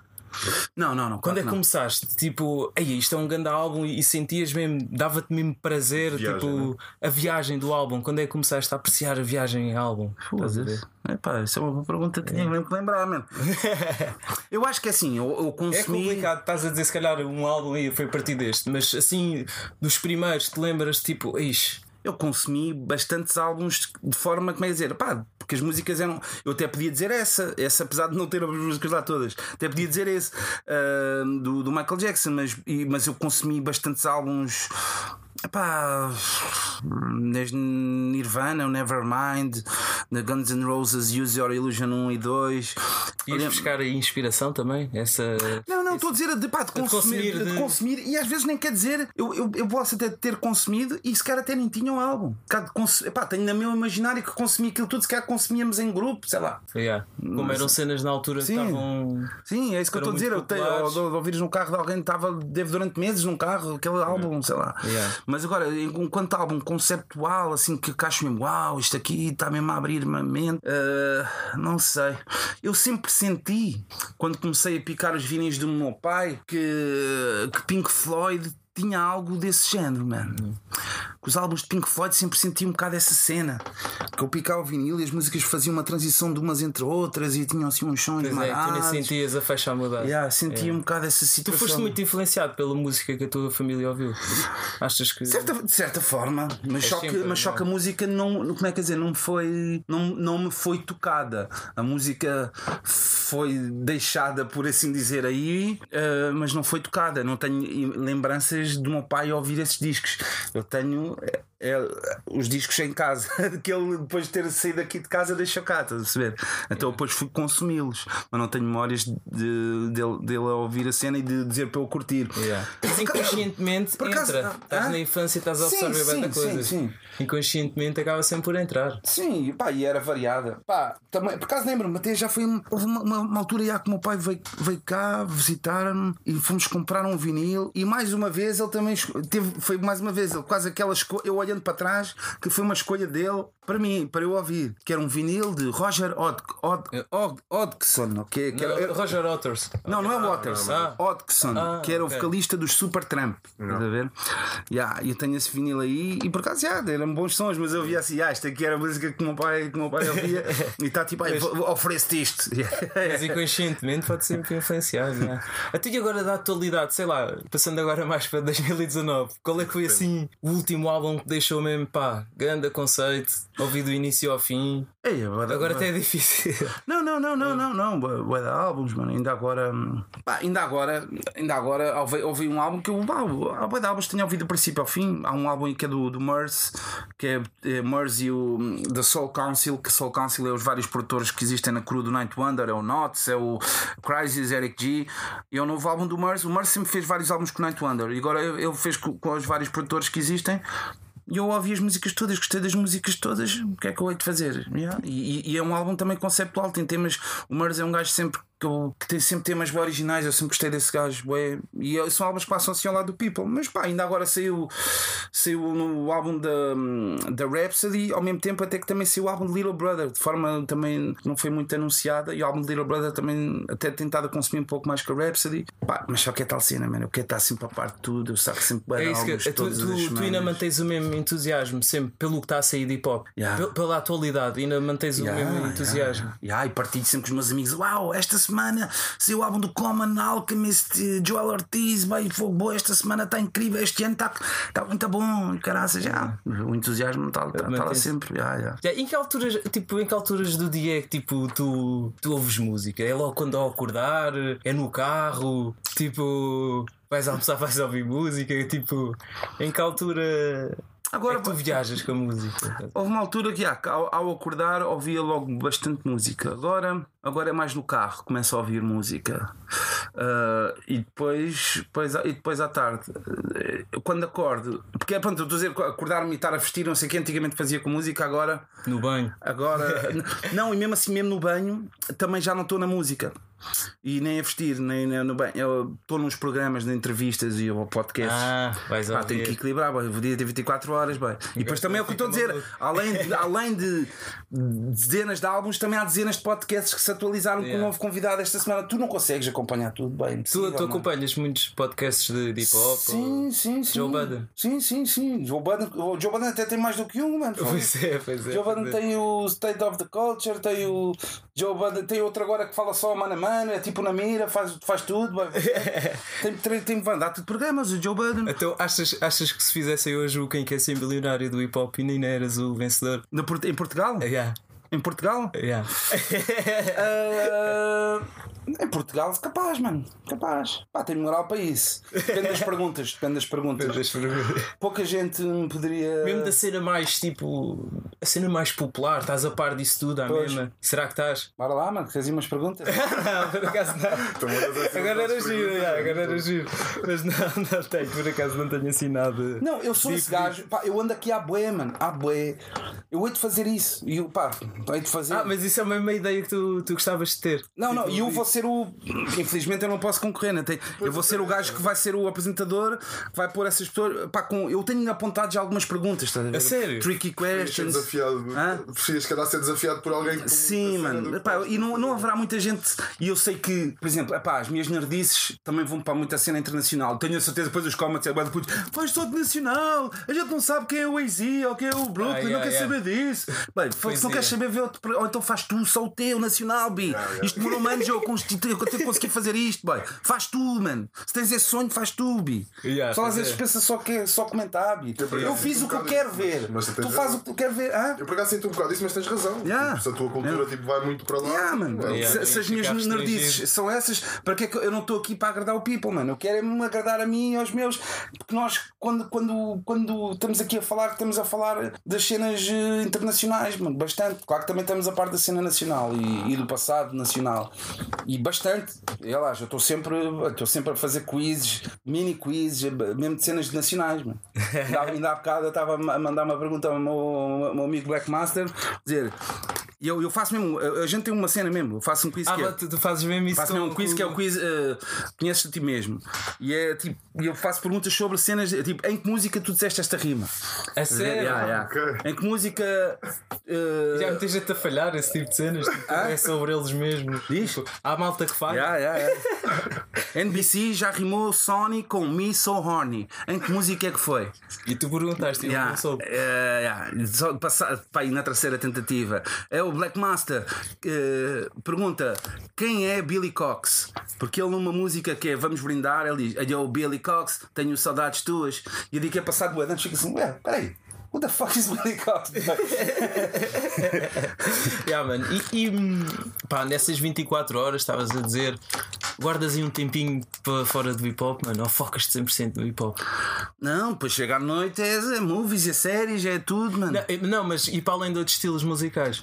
Não, não, não. Quando é que claro começaste? Tipo, ei, isto é um grande álbum e, sentias mesmo, dava-te mesmo prazer, Viagem, tipo, né? a viagem do álbum. Quando é que começaste a apreciar a viagem em álbum? a ver? Epá, isso é uma boa pergunta tinha mesmo que lembrar, mano. Eu acho que é assim, eu, eu É consumi. complicado, estás a dizer se calhar um álbum aí foi a partir deste, mas assim, dos primeiros, te lembras tipo, ixi, eu consumi bastantes álbuns de forma, como é dizer, pá, porque as músicas eram. Eu até podia dizer essa, essa apesar de não ter as músicas lá todas, até podia dizer esse ah, do, do Michael Jackson, mas, e- mas eu consumi bastantes álbuns. Epá, desde Nirvana, o Nevermind, The Guns N' Roses, Use Your Illusion 1 e 2. ias buscar aí inspiração também? Essa. não, não, estou a dizer de, pá, de, consumir, consumir, de... de- consumir, e às vezes nem quer dizer, eu, eu, eu posso até ter consumido e se calhar até nem tinha um álbum. De cons- Epá, tenho na meu imaginário que consumi aquilo tudo, se calhar consumíamos em grupo, sei lá. Yeah. Como eram cenas na altura que Sim. estavam. Sim, é isso que eu estou a dizer. Eu tenho, populares. ou, ou ouvires num carro de alguém que estava, durante meses num carro, aquele álbum, sei lá. Yeah. Mas agora, enquanto álbum conceptual, assim que acho mesmo, uau, isto aqui está mesmo a abrir uma mente, ah, não sei. Eu sempre senti, quando comecei a picar os vinis do meu pai, que, que Pink Floyd tinha algo desse género, mano. Que os álbuns de Pink Floyd sempre senti um bocado essa cena. Que eu picava o vinil e as músicas faziam uma transição de umas entre outras e tinham assim uns sons Pois é, tu nem marados. sentias a faixa a mudar. Yeah, senti um bocado essa Tu situação. foste muito influenciado pela música que a tua família ouviu. Achas que. De certa, de certa forma, mas, É só que, mas só é? que a música não, como é que dizer, não me foi, não, não me foi tocada. A música foi deixada, por assim dizer, aí, eh, mas não foi tocada. Não tenho i- do meu pai ouvir esses discos. Eu tenho eh, eh, os discos em casa, que ele depois de ter saído aqui de casa deixou cá, estás a perceber? Então depois fui consumi-los, mas não tenho memórias de, dele, dele a ouvir a cena e de dizer para eu curtir. Yeah. Mas inconscientemente Por acaso- entra. Estás Hã? na infância e estás a Sim, absorver sim, bem sim, coisas. sim. Inconscientemente acaba sempre por entrar. Sim, pá, e era variada. Pá, também, por acaso lembro-me, até já foi uma, uma, uma altura já que o meu pai veio, veio cá visitar-me e fomos comprar um vinil. E mais uma vez ele também teve, foi mais uma vez, ele quase aquela escolha, eu olhando para trás, que foi uma escolha dele para mim, para eu ouvir, que era um vinil de Roger Od, Od, Od, Hodgson, ok? Que era- Não, Roger Waters. não, não é Waters. não. Hodgson, Ah, que era o vocalista dos Supertramp. Estás a ver? Yeah, eu tenho esse vinil aí e por acaso já, eram bons sons, mas eu via assim, ah, isto aqui era a música que o meu pai, que o meu pai ouvia e está tipo, "Ai, vou- vou- oferece-te isto. Mas inconscientemente pode sempre influenciar. já. Até e agora da atualidade, sei lá, passando agora mais para 2019, qual é que foi assim o último álbum que deixou mesmo pá, grande conceito, ouvi do início ao fim. Ei, agora, Agora até é difícil. Não, não, não, não, não, não. Bué de álbuns, mano. Ainda agora. Pá, ainda agora, ainda agora ouvi, ouvi um álbum que eu. Pá, há bué de álbuns que tenho ouvido do princípio ao fim. Há um álbum que é do, do Murs, que é, é Murs e o da Soul Council, que Soul Council é os vários produtores que existem na crew do Night Wonder, é o Knots, é o Crisis, Eric G. E é o novo álbum do Murs. O Murs sempre fez vários álbuns com o Night Wonder. E agora ele fez com, com os vários produtores que existem. E eu ouvi as músicas todas, gostei das músicas todas, o que é que eu hei de fazer? Yeah. E, e- é um álbum também conceptual, tem temas. O Murs é um gajo sempre que, eu- que tem sempre temas bem originais. Eu sempre gostei desse gajo. bué. E eu- são álbuns que passam assim ao lado do People. Mas pá, ainda agora saiu, saiu no álbum da, da Rhapsody, ao mesmo tempo até que também saiu o álbum de Little Brother, de forma também que não foi muito anunciada. E o álbum de Little Brother também até tentado consumir um pouco mais que a Rhapsody. Pá, mas só que é tal cena, mano. Eu quero estar sempre a parte de tudo. Eu saco sempre bem É isso álbuns que tu, todas tu, as tu ainda mantens o mesmo entusiasmo sempre pelo que está a sair de hip hop, Yeah. Pel- pela atualidade, ainda mantens o mesmo entusiasmo. Yeah, yeah, e partilho sempre com os meus amigos. Uau, esta semana saiu o álbum do Common Alchemist, Joel Ortiz, bem, foi boa, esta semana está incrível, este ano está tá muito bom, caraças, já. O entusiasmo está tá, tá lá sempre. Yeah, yeah. Já, em que alturas, tipo, em que alturas do dia é que tipo, tu, tu ouves música? É logo quando ao acordar? É no carro? Tipo, vais almoçar, vais ouvir música? Tipo, em que altura Agora, é que tu viajas com a música? Houve uma altura que ah, ao, ao acordar ouvia logo bastante música. Agora, agora é mais no carro, começo a ouvir música. Ah, e, depois, depois, e depois à tarde, eh, quando acordo, porque é pronto, eu estou a dizer acordar-me e estar a vestir, não sei o que, antigamente fazia com música, agora No banho? Agora, não, e mesmo assim, mesmo no banho, também já não estou na música. E nem a vestir, nem, nem no banho. Eu estou nos programas de entrevistas e ou podcasts. Ah, vais Pá, tenho que equilibrar, bem, o dia tem 24 horas, bem. E depois também é o que estou a dizer, além de, além de dezenas de álbuns, também há dezenas de podcasts que se atualizaram com um Yeah. novo convidado esta semana. Tu não consegues acompanhar tudo bem. Tu, tu mano. acompanhas muitos podcasts de de hip hop? Sim, sim, sim. Joe Budden. Sim, sim, sim. Joe Budden, o Joe Budden até tem mais do que um, mano. Pois é, pois é. Joe Budden é. tem o State of the Culture, tem o Joe Budden, tem outro agora que fala só mano a mano, é tipo na mira, faz, faz tudo. tem, tem, tem, dar tudo programas, o Joe Budden. Então achas, achas que se fizessem hoje o Quem Quer Ser Milionário do hip hop e nem eras o vencedor? No em Portugal? Yeah, Em Portugal? yeah. Ah, em Portugal, capaz, mano. Capaz. Pá, tenho moral para isso. Depende das perguntas. Depende das perguntas. Pouca gente me poderia. Mesmo da cena mais tipo. A cena mais popular, estás a par disso tudo à Pois. mesma? Será que estás? Bora lá, mano, ir umas perguntas? não, por acaso não. Então, Agora era giro, já, agora era giro. Mas não, não tenho, por acaso não tenho assim nada. Não, eu sou esse gajo. Pá, eu ando aqui à bué, mano. À bué. Eu hei de fazer isso. E eu, pá, hei de fazer. Ah, mas isso é a mesma ideia que tu, tu gostavas de ter. Não, não, Tipo, e eu vou ser o. Infelizmente eu não posso concorrer, né? Tem- Eu vou ser o gajo que vai ser o apresentador, que vai pôr essas pessoas. Pá, com... Eu tenho apontado já algumas perguntas, estás a ver? A sério? Tricky questions. desafiado. Hã? Preferias calhar ser desafiado por alguém que. Sim, mano. Epá, e não, não haverá muita gente. E eu sei que, por exemplo, epá, as minhas nerdices também vão para muita cena internacional. Tenho a certeza, depois os comments é bué de putos. Faz todo nacional. A gente não sabe quem é o AZ ou quem é o Brooklyn, Ah, não yeah, quer yeah. saber disso. Bem, se não é. queres saber, vê outro. Ou então faz tu, só o teu nacional, bi. Isto demorou anos eu constitu- eu tenho que conseguir fazer isto, bem. Faz tu, mano. Se tens esse sonho, faz tu, bi. Yeah, só às vezes é. pensa só, que, só comentar, bi. Eu acaso fiz o que eu quero ver. Mas tu razão. o que eu quero ver. Hã? Eu por acaso sinto um bocado isso, mas tens razão. Yeah. Tipo, se a tua cultura tipo, vai muito para lá. Yeah, mano. é, Yeah, se, se as minhas nerdices são essas, para que é que eu não estou aqui para agradar o people, mano? Eu quero é me agradar a mim e aos meus, porque nós, quando, quando, quando estamos aqui a falar, estamos a falar das cenas eh, internacionais, mano, bastante. Claro que também estamos a parte da cena nacional e, e do passado nacional, e bastante. E lá, eu estou sempre, estou sempre a fazer quizzes, mini quizzes, eh, mesmo de cenas nacionais, mano. Ainda, ainda há bocado eu estava a mandar uma pergunta ao meu, ao meu amigo Black Master, dizer. E eu, eu faço mesmo, a gente tem uma cena mesmo, eu faço um quiz Ah, que é, tu, tu fazes mesmo isso faço mesmo um quiz com- que é o quiz uh, Conheces a ti mesmo. E é tipo, e eu faço perguntas sobre cenas, tipo, em que música tu disseste esta rima? A sério? Yeah, yeah. Ok. Em que música. uh, Já muita gente a falhar esse tipo de cenas. Tipo, é sobre eles mesmo. Diz? Tipo, há malta que faz. Yeah, yeah, yeah. NBC já rimou Sony com Me So Horny. Em que música é que foi? E tu perguntaste, eu Yeah, não soube. eh, yeah. Só passar, pá, na terceira tentativa. É o Black Master que pergunta quem é Billy Cox? Porque ele numa música que é Vamos Brindar, ele diz: Eu, Billy Cox, tenho saudades tuas. E eu digo que é passado o anos, fica assim: Ué, peraí. Who the fuck is Billy Cox? Yeah, mano. E, e pá, nessas 24 horas estavas a dizer, guardas aí um tempinho para fora do hip hop, mano, ou focas-te 100% no hip hop? não, depois chega à noite, é, é movies, é séries, é tudo, mano. Não, não, mas e para além de outros estilos musicais?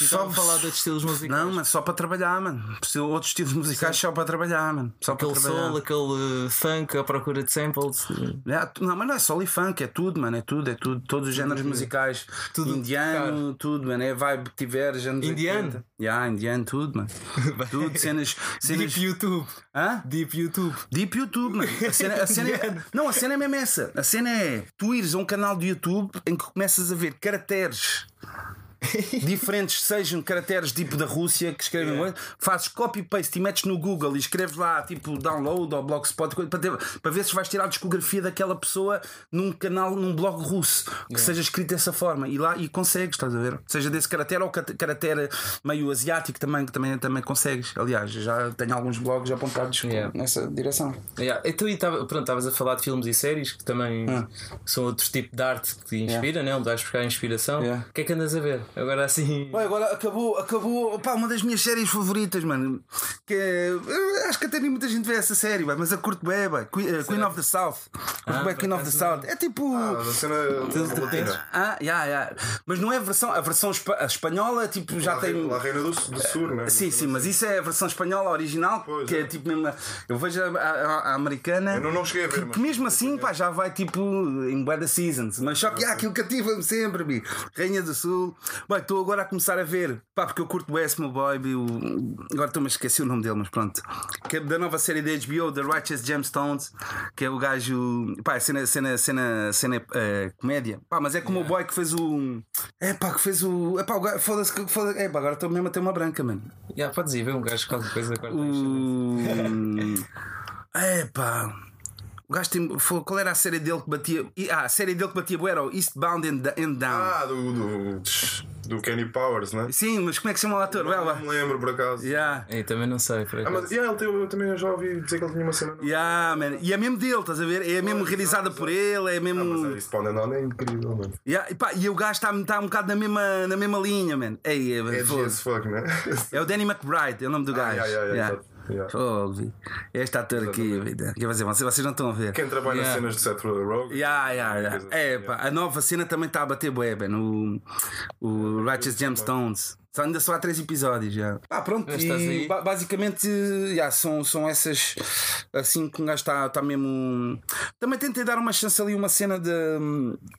Estava a falar de outros estilos musicais. Não, mas só para trabalhar, mano. Outros estilos musicais só para trabalhar, mano. Só Aquele para trabalhar. soul, aquele uh, funk, a procura de samples. É, não, mas não é só e funk, é tudo, mano. É tudo, é tudo. Todos os géneros musicais. Tudo, indiano, tudo, mano. É vibe que tiveres. anos Indiano? 80. Yeah, indiano, tudo, mano. tudo, cenas. cenas... Deep YouTube. Hã? Deep YouTube. Deep YouTube, mano. A cena, a cena é, não, a cena é mesmo essa. A cena é tu ires a um canal de YouTube em que começas a ver caracteres diferentes, sejam caracteres tipo da Rússia que escrevem, coisa, fazes copy-paste e metes no Google e escreves lá tipo download ou blogspot para, ter- para ver se vais tirar a discografia daquela pessoa num canal, num blog russo que seja escrito dessa forma e lá e consegues, estás a ver? Seja desse caractere ou caractere meio asiático também, que também, também consegues. Aliás, já tenho alguns blogs apontados Yeah. nessa direção. Yeah. Então, e tava, pronto, estavas a falar de filmes e séries que também Hum. são outro tipo de arte que te inspira, né? onde vais buscar inspiração. Yeah. O que é que andas a ver? Agora assim. Ué, agora acabou, acabou pá, uma das minhas séries favoritas, mano. Que é. Acho que até nem muita gente vê essa série, vai, mas a curto bem, vai. Queen, eh, Queen of the South. Ah, Queen of the South. É tipo. Ah, a cena latina. Ah, yeah, yeah. Mas não é a versão, a versão espa- a espanhola, tipo, já La tem. Reina- La Reina do, do Sul, né? Sim, sim, mas isso é a versão espanhola original, Pois que é. é. tipo mesmo. a- Eu vejo a, a- a americana. Eu não, não cheguei a ver, Que, mas. que mesmo assim, pá, já vai tipo em Weather Seasons. Mas só que há aquilo cativa-me sempre, bi. Rainha do Sul. Bem, estou agora a começar a ver, pá, porque eu curto o S, meu boy, o... agora estou-me a esquecer o nome dele, mas pronto. Que é da nova série da HBO, The Righteous Gemstones, que é o gajo, pá, cena, cena, cena, cena eh, comédia. Pá, mas é como o boy que fez o. É pá, que fez o. É pá, o gajo, foda-se, que- foda é pá, agora estou mesmo a ter uma branca, mano. Yeah, podes ir ver um gajo qualquer coisa agora. O. É pá. O gajo tem. foi- Qual era a série dele que batia. Ah, a série dele que batia era o Eastbound and, and Down. Ah, do, do, do Kenny Powers, né? Sim, mas como é que se chama o ator? Não lá. me lembro por acaso. Yeah. Eu também não sei, por Ah, acaso. mas yeah, ele tem, eu também já ouvi dizer que ele tinha uma cena. no- Yeah, man. E é mesmo dele, estás a ver? É mesmo Pois, realizada por ele, é mesmo. Ah, mas é, isso Pound and é incrível, mano. Yeah, e, pá, e o gajo está tá um bocado na mesma, na mesma linha, man. Ei, é, É as fuck, né? é o Danny McBride, é o nome do gajo. yeah, yeah, yeah, Yeah. Yeah. Vi. Este ator aqui, vida. Quer dizer, vocês, vocês não estão a ver. Quem trabalha Yeah. nas cenas de Seth Rogen. Yeah, yeah, yeah. É, pá, a nova cena também está a bater bué, ben, o, Righteous Gemstones. Só ainda só há três episódios já. Ah, pronto, e ba- basicamente yeah, são, são essas assim que um gajo está tá mesmo. Também tentei dar uma chance ali, uma cena de.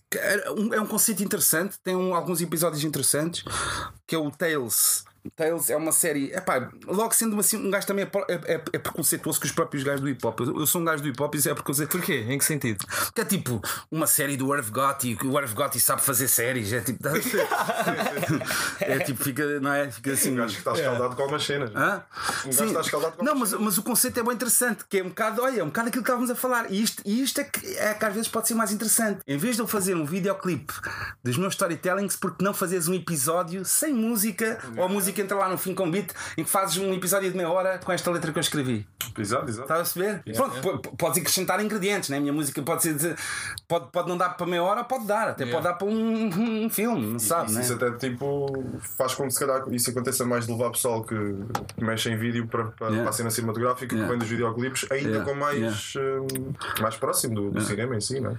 que É um, é um conceito interessante, tem um- alguns episódios interessantes, que é o Tales. Tales é uma série. Epá, logo sendo assim, um gajo também é, é, é- é preconceituoso com os próprios gajos do hip hop. Eu, eu sou um gajo do hip hop e é preconceito. Porquê? Em que sentido? Que é tipo uma série do Irv Gotti, que o Irv Gotti sabe fazer séries. É tipo. é tipo, fica, não é? Fica assim. Um gajo que está escaldado com algumas cenas. Hã? Um gajo está escaldado com Não, mas, mas o conceito é bem interessante, que é um bocado, olha, é um bocado aquilo que estávamos a falar. E isto, e isto é, que, é que às vezes pode ser mais interessante. Em vez de eu fazer um videoclipe dos meus storytellings, porque não fazes um episódio sem música, ou a música entra lá no fim com beat, em que fazes um episódio de meia hora com esta letra que eu escrevi. Exato, exato. Estás a perceber? Pronto, po- po- podes acrescentar ingredientes, né? A minha música pode ser. de- Pode, pode não dar para meia hora, pode dar. Até pode dar para um, um filme, não sabe, Isso, né? isso até tipo faz com que se calhar isso aconteça mais de levar pessoal que, que mexe em vídeo para, para, Yeah. para a cena cinematográfica Yeah. que vem dos videoclipes ainda Yeah. com mais, hum, mais próximo do, do cinema em si, não é?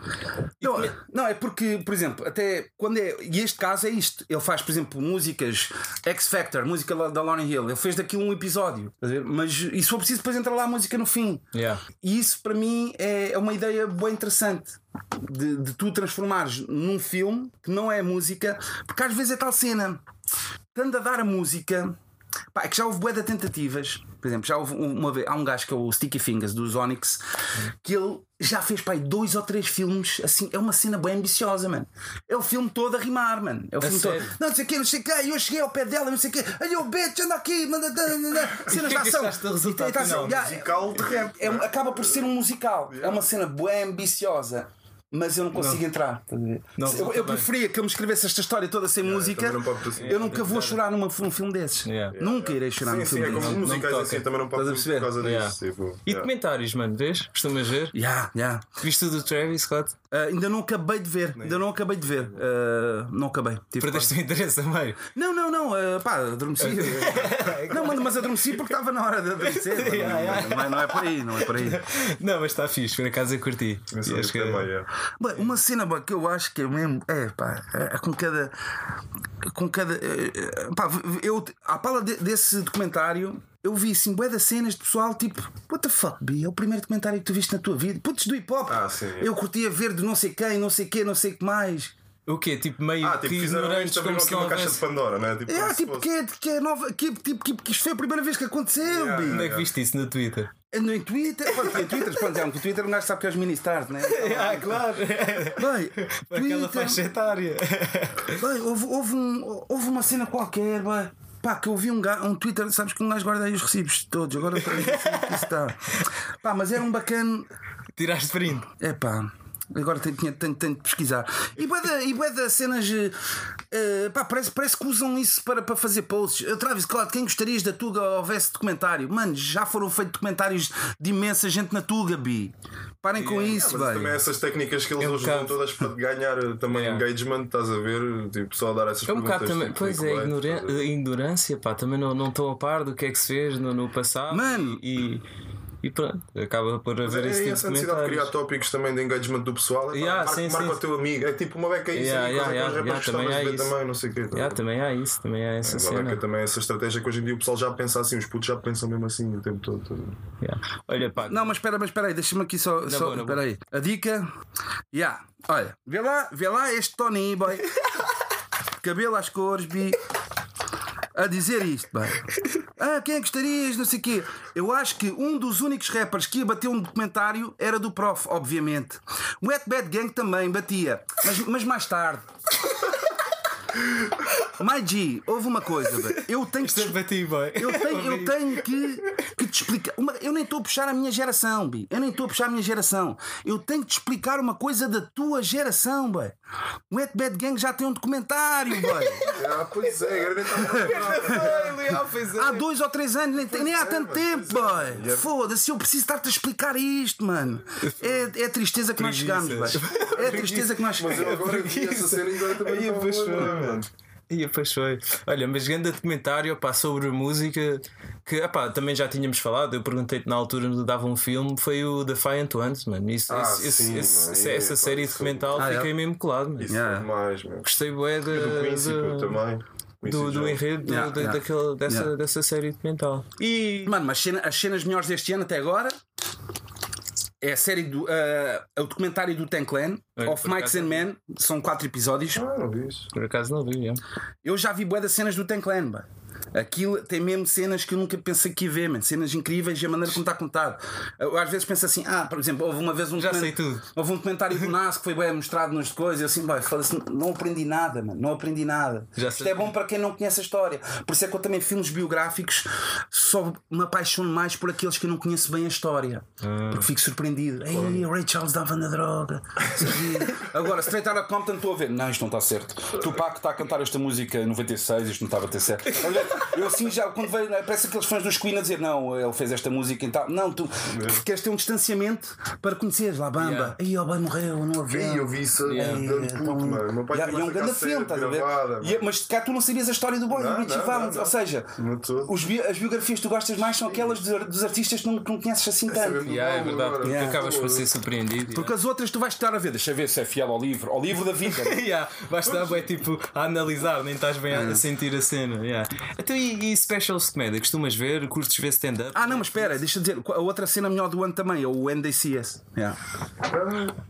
Não, não, é porque, por exemplo, até quando é. E este caso é isto. Ele faz, por exemplo, músicas X Factor, música da Lauryn Hill. Ele fez daquilo um episódio. a? Mas e se for preciso, depois entra lá a música no fim. Yeah. E isso para mim é é uma ideia bem interessante. De, de tu transformares num filme que não é música, porque às vezes é tal cena. Tendo a dar a música, pá, é que já houve bué de tentativas. Por exemplo, já houve uma vez. Há um gajo que é o Sticky Fingers dos Onyx que ele já fez pá, aí dois ou três filmes assim. É uma cena bem ambiciosa, mano. É o filme todo a rimar, mano. É o filme todo. sério? Não, não sei o que, não sei o que. Eu cheguei ao pé dela, não sei o que. Aí eu, bitch, anda aqui, manda. Cenas de é ação. resultado E tá- final? yeah, Musical de rap. é um- acaba por ser um musical. É uma cena bem ambiciosa. Mas eu não consigo entrar. a ver? Não, eu, eu também. preferia que eu me escrevesse esta história toda sem música. também não pode ter- eu nunca vou chorar numa, num filme desses. Yeah. Nunca irei chorar Sim, num sim, filme é como desses. não me musicais assim também não pode por causa perceber? disso. Tipo, E yeah. documentários, mano, vês? Costumas ver? Yeah, yeah. Viste o do Travis Scott? Ah, ainda não acabei de ver. Ainda não acabei de ver. Ah, não acabei. Tive Perdeste o interesse a meio. Não, não, não, ah, pá, adormeci. não, mas, mas adormeci porque estava na hora de adormecer. Não, não, é, não é por aí, não é por aí. Não, mas está fixe, por acaso eu curti. E aí acho que- também, é. Bem, uma cena bem, que eu acho que é mesmo. É pá, é, é com cada. Com cada. é, pá, eu, à pala de- desse documentário. Eu vi assim, bué das cenas de pessoal tipo, what the fuck, B? É o primeiro documentário que tu viste na tua vida. Putz do hip hop. Ah, sim. Eu curtia ver de não sei quem, não sei quê, não sei o que mais. O quê? Tipo, meio Ah, tipo, que fizeram ignorantes como se não uma caixa de. Pandora, né? Tipo, É, como se tipo, fosse- que é, que é nova. Que, tipo, que, que isto foi a primeira vez que aconteceu, Yeah. Onde é que viste isso no Twitter? No Twitter, pronto, em Twitter, pronto, é um que o Twitter um gajo sabe que é os mini-stars, né? ah, claro. Bem, Aquela Twitter, faixa etária. bem, houve, houve, um, houve uma cena qualquer, bem. Pá, que eu vi um, um Twitter, sabes que um gajo guarda aí os recibos todos, agora não como que está. Pá, mas era um bacana. Tiraste print. É pá. Agora tenho, tenho, tenho, tenho de pesquisar. E bué da- e das cenas. eh, pá, parece, parece que usam isso para, para fazer posts. Eh, Travis Scott, quem gostarias da Tuga houvesse documentário? Mano, já foram feitos documentários de imensa gente na Tuga, Bi. Parem com isso, Mas também velho. essas técnicas que eles É um usam todas para ganhar também Yeah. engagement, estás a ver? Tipo, só dar essas É um perguntas. também. tipo, Pois é, ignorância, pá. Também não, não estão a par do que é que se fez no, no passado. Mano. E, e pronto, acaba por haver é esse tipo de essa necessidade de criar tópicos também de engagement do pessoal. É, pá, Yeah, marca, sim, marca sim. o teu amigo. É tipo uma beca isso Yeah, aí, yeah, yeah, yeah, rappers também há de ver isso. também, não sei o quê. tá a Yeah, também há isso, também há essa Agora cena. que também essa estratégia que hoje em dia o pessoal já pensa assim, os putos já pensam mesmo assim o tempo todo. tá? Yeah. Olha, pá. Não, mas espera, mas espera aí, deixa-me aqui só. só boa, espera aí. A dica. Yeah. Olha, vê lá, vê lá este Tony, boy. Cabelo às cores, bi. A dizer isto. Ah, quem é gostarias? Não sei o quê. Eu acho que um dos únicos rappers que ia bater um documentário era do Prof, obviamente. O Wet Bad Gang também batia, mas, mas mais tarde. My G, houve uma coisa, bem. Eu tenho que te Sempre bati, boy. eu tenho, eu tenho que, que te explicar. Uma- eu nem estou a puxar a minha geração, Bi. Eu nem estou a puxar a minha geração. Eu tenho que te explicar uma coisa da tua geração, Bi. O Wet Bad Gang já tem um documentário, Bi. Ah, pois é, agora nem estava Há dois ou três anos, nem, tem- nem há tanto tempo, boy. Foda-se, eu preciso estar-te a explicar isto, mano. É, é a tristeza que nós chegamos, Preguiças. boy. É a tristeza que nós Mas eu chegamos. agora vi essa cena e agora também Aí, a pois foi, lembrar, mano. E depois foi. Olha, mas grande documentário pá, sobre música que epá, também já tínhamos falado. Eu perguntei-te na altura onde dava um filme. Foi o Defiant Ones, mano. Isso, Ah, esse- sim, esse- mano. essa, É, essa pá, série documental Ah, é? fiquei mesmo colado. mano. Isso Yeah. foi demais, meu. Gostei bué de, Do de- também. Do, do enredo Yeah, da- yeah. daquele- dessa, Yeah. dessa série documental. E Mano, mas cena- as cenas melhores deste ano até agora é a série do. ah, o documentário do Ten Clan, É, Of Mikes and Men, são quatro episódios. Ah, não vi isso. por acaso não vi, é. Eu já vi bué das cenas do Ten Clan, pá. Aquilo tem mesmo cenas que eu nunca pensei que ia ver, man. cenas incríveis e a maneira como está contado. Eu às vezes penso assim, ah, por exemplo, houve uma vez um Já sei tudo. Houve um documentário do NAS que foi bem mostrado nas coisas, eu assim, foda-se, não aprendi nada, mano, não aprendi nada. Já Isto sei é bom para quem não conhece a história. Por isso é que eu também filmes biográficos só me apaixono mais por aqueles que eu não conheço bem a história. Ah. Porque fico surpreendido. Ei, o Ray Charles dava na droga. Agora, Straight Outta Compton, estou a ver. Não, isto não está certo. Tupac está a cantar esta música em 96, isto não estava a ter certo. Olha, eu assim já, quando veio, parece aqueles fãs dos Queen a dizer, não, ele fez esta música e tal. Não, tu queres ter um distanciamento para conheceres lá, Bamba. Yeah. Aí, o bem morreu no avião. Ei, eu vi isso Yeah. mano. Meu pai E, é um grande filme, estás a ver? gravada, E- mas cá tu não sabias a história do boy, Não, do Richie não, Valens. não, não. Ou seja, Não tô. os bi- as biografias que tu gostas mais são aquelas dos, ar- dos artistas que não, que não conheces assim tanto. Yeah, é Não, verdade, porque Yeah. acabas por ser surpreendido. Porque as outras tu vais estar a ver, deixa ver se é fiel ao livro, ao livro da vida. yeah. yeah, vais estar bem tipo a analisar, nem estás bem a, sentir a cena. Yeah. Então, e, e specials de comédia? Costumas ver? Curtes ver stand-up? Ah, não, mas espera, deixa dizer, a outra cena melhor do ano também é o NDCS. Yeah.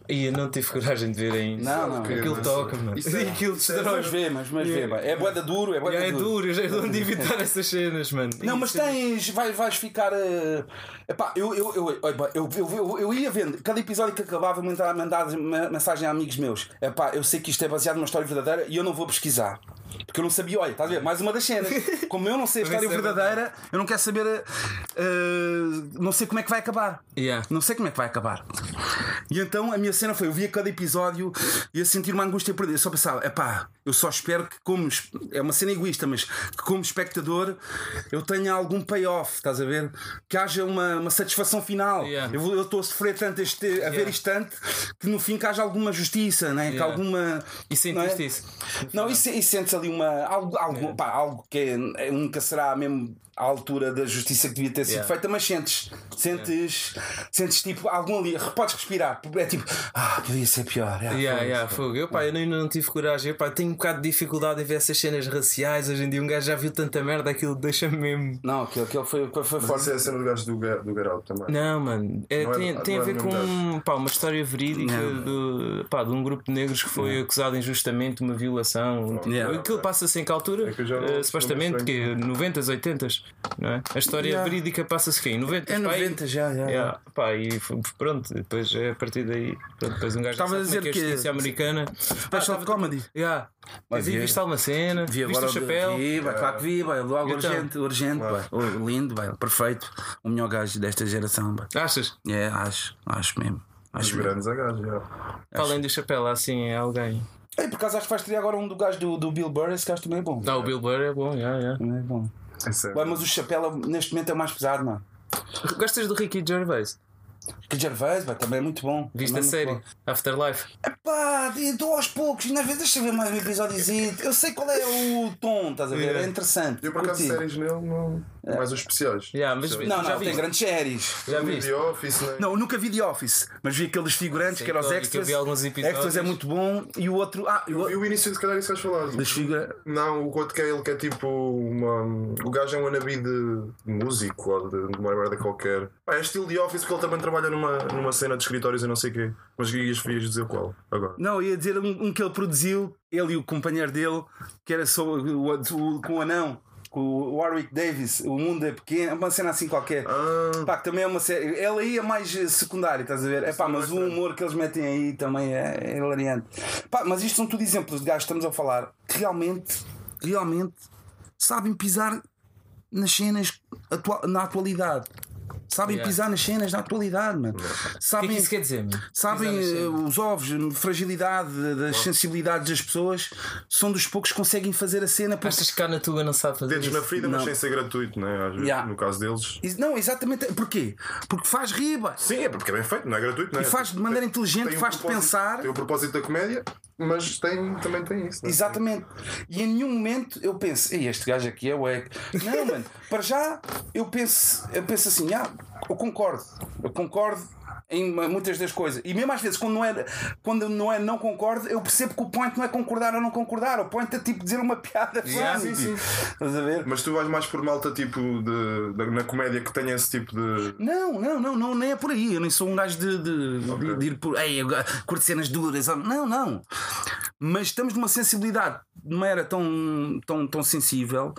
E eu não tive coragem de ver ainda. Não, não. Aquilo toca, mano. Isso é- aquilo Mas destrói. vê, mas, mas vê, é boeda duro, é boeda Yeah, é duro. duro, eu já estou de evitar essas cenas, mano. Não, mas tens. Vai, vais ficar. eh, epá, eu, eu, eu, eu, eu, eu, eu ia vendo, cada episódio que acabava, eu mandava mensagem a amigos meus. Epá, eu sei que isto é baseado numa história verdadeira e eu não vou pesquisar. Porque eu não sabia, olha, estás a ver? Mais uma das cenas. Como eu não sei a história Isso é verdadeira, eu não quero saber. eh, não sei como é que vai acabar. Yeah. Não sei como é que vai acabar. E então a minha cena foi: eu via cada episódio e a sentir uma angústia por dentro. Eu só pensava: epá, eu só espero que, como. É uma cena egoísta, mas que como espectador eu tenha algum payoff, estás a ver? Que haja uma, uma satisfação final. Yeah. Eu estou a sofrer tanto, este, a ver Yeah. isto tanto, que no fim que haja alguma justiça, né? que alguma. E não é? sentiste isso? Não, e, se- e sentes ali uma. Algo, algo, pá, algo que é- nunca será mesmo à altura da justiça que devia ter sido Yeah. feita, mas sentes. Sentes. Sentes tipo algum ali. Podes respirar. é tipo, ah, podia ser pior. Yeah, Yeah, foda-se. yeah, fogo. Eu, pá, eu ainda não tive coragem. Eu, pá, tenho um bocado de dificuldade em ver essas cenas raciais. Hoje em dia, um gajo já viu tanta merda, aquilo deixa-me mesmo. Não, aquele, aquele foi, foi, foi forte. isso é a cena do gajo do, do Out também. Não, mano, é, Não é- tem, tem a não é ver do com pá, uma história verídica Não. de, pá, de um grupo de negros que foi acusado injustamente de uma violação. Yeah. Aquilo passa-se em que altura? É que não- não supostamente, me que 90s, 80s, não é? A história Yeah. verídica passa-se que em 90 É 90 já, já. Yeah, pá, e pronto, depois é a partir daí. Pronto, depois um gajo Estava a como é dizer que é a que- americana. Special comedy. Yeah. Vai Vi, viste alguma cena? Vi viste agora o chapéu? Vi, vai, claro que vi, vai, logo Então. urgente, urgente, vai. Oh, lindo, vai, perfeito. O melhor gajo desta geração, vai. Achas? É, acho, acho mesmo. Os Acho mesmo. grandes a gajo, já. Além do chapéu, assim, é alguém. Ei, por acaso acho que vais estrear agora um do gajo do, do Bill Burr, esse gajo também é bom. Não, o Bill Burr é bom, yeah, yeah. É bom. É. Vai, mas o chapéu neste momento é o mais pesado, mano. Gostas do Ricky Gervais? Que Gervais, vai, também é muito bom. Viste a é série? Afterlife? Epá, estou aos poucos, e às vezes deixa eu ver mais um episódiozinho. Eu sei qual é o tom, estás a ver? Yeah. É interessante. Eu por acaso séries nele, não. Mais os especiais. Yeah, mas Especiais. Não, já não, tem grandes séries. Já viste? The Office, né? Não, eu nunca vi The Office, mas vi aqueles figurantes Sim, que eram os que eu vi extras. alguns episódios. Extras é muito bom e o outro. Ah, e o Eu vi outro. o início de se calhar isso vais falar. Das figuras. Não, o outro que é ele que é tipo uma. O gajo é um wannabe de músico ou de, de uma merda qualquer. Pá, é estilo de Office porque ele também trabalha numa, numa cena de escritórios e não sei o quê. Mas ias, ias dizer qual agora? Não, ia dizer um, um que ele produziu, ele e o companheiro dele, que era sobre o, o- com o anão, o Warwick Davis, O Mundo é Pequeno, uma cena assim qualquer. Ah, Pá, que também é uma série. Ele aí é mais eh, secundário, estás a ver? É pá, mas o humor que eles metem aí também é, é hilariante. Pá, mas isto são tudo exemplos de gajos que estamos a falar que realmente, realmente sabem pisar nas cenas atua- na atualidade. Sabem Yeah. pisar nas cenas na atualidade, mano. O que é Sabem, que isso quer dizer, meu? sabem eh, os ovos, fragilidade das sensibilidades das pessoas, são dos poucos que conseguem fazer a cena. Porque... Achas que cá na Tuga não sabe fazer dedos isso? na ferida, mas Não. sem ser gratuito, né? Às vezes, Yeah. No caso deles. Não, exatamente. Porquê? Porque faz riba. Sim, é porque é bem feito, não é gratuito, não é? E faz de maneira inteligente, Tem um faz-te propósito- pensar. Tem o propósito da comédia, mas tem, também tem isso. não é? Exatamente. E em nenhum momento eu penso, "Ei, este gajo aqui é o. Não, mano, para já eu penso, eu penso assim, ah, eu concordo, eu concordo em muitas das coisas. E mesmo às vezes, quando não é, quando não, é não concordo, eu percebo que o point não é concordar ou não concordar. O point é tipo dizer uma piada Yeah, sim, tipo. Estás a ver? Mas tu vais mais por malta tipo de, de- na comédia que tenha esse tipo de. Não, não, não, não, nem é por aí. Eu nem sou um gajo de, de, de- de ir por. Ei, eu curto cenas duras. Não, não. Mas estamos numa sensibilidade de uma era tão, tão, tão sensível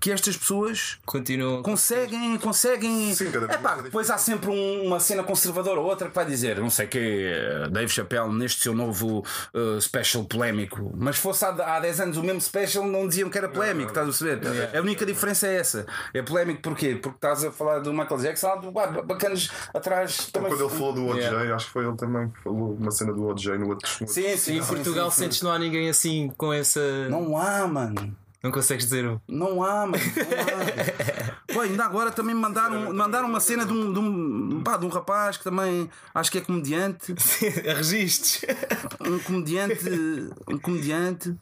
que estas pessoas Continuam. conseguem, conseguem. Sim, cada vez é pá, mais depois há sempre um- uma cena conservadora ou outra que vai dizer, não sei o que, Dave Chappelle neste seu novo uh, special polémico. Mas fosse há, há 10 anos o mesmo special, não diziam que era polémico, estás a perceber? A única diferença é essa. É polémico porquê? Porque estás a falar do Michael Jackson, há bacanas atrás também. Quando ele falou do OJ, Yeah. acho que foi ele também que falou uma cena do OJ no outro. outro- Sim, sim, Em sim, Portugal sim, sim. sentes que não há ninguém assim com essa. Não, Não há, mano. Consegues dizer um. Não há, mano. Não há. Pô, ainda agora também me mandaram, mandaram uma cena de um, de, um, pá, de um rapaz que também acho que é comediante. a registres. Um comediante. Um comediante.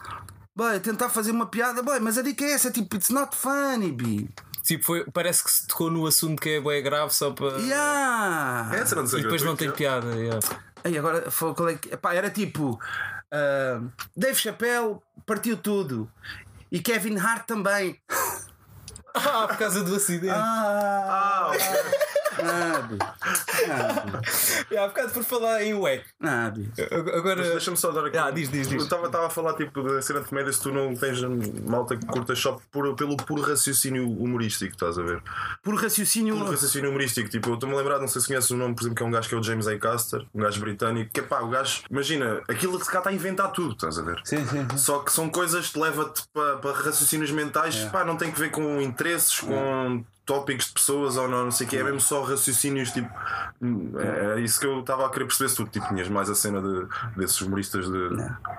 Bem, tentar fazer uma piada, bem, mas a dica é essa, tipo, it's not funny, bi. tipo, foi, parece que se tocou no assunto que é bué grave só para. Yeah. É, ser E depois não tem piada. yeah. Aí agora foi qual é que. Epá, era tipo. ah, Dave Chappelle partiu tudo. E Kevin Hart também. Ah, por causa do acidente. Ah, ah, bi. E há bocado por falar em. Ah, bi. Agora. Mas Deixa-me só dar aqui. Ah, diz, diz, diz. Eu estava a falar tipo da cena de comédia se tu não tens malta que curta só por, pelo puro raciocínio humorístico, estás a ver? Por raciocínio. Puro raciocínio humorístico. Tipo, eu estou-me a lembrar, não sei se conheces o nome, por exemplo, que é um gajo que é o James A. Caster, um gajo britânico, que é pá, o gajo, imagina, aquilo que se cá está a inventar tudo, estás a ver? Sim, sim, sim. Só que são coisas que leva-te para, para raciocínios mentais, pá, não tem que ver com interesses, com tópicos de pessoas ou não, não sei o que, é mesmo só raciocínios, tipo, é, é isso que eu estava a querer perceber se tu tipo, tinhas mais a cena de, desses humoristas de,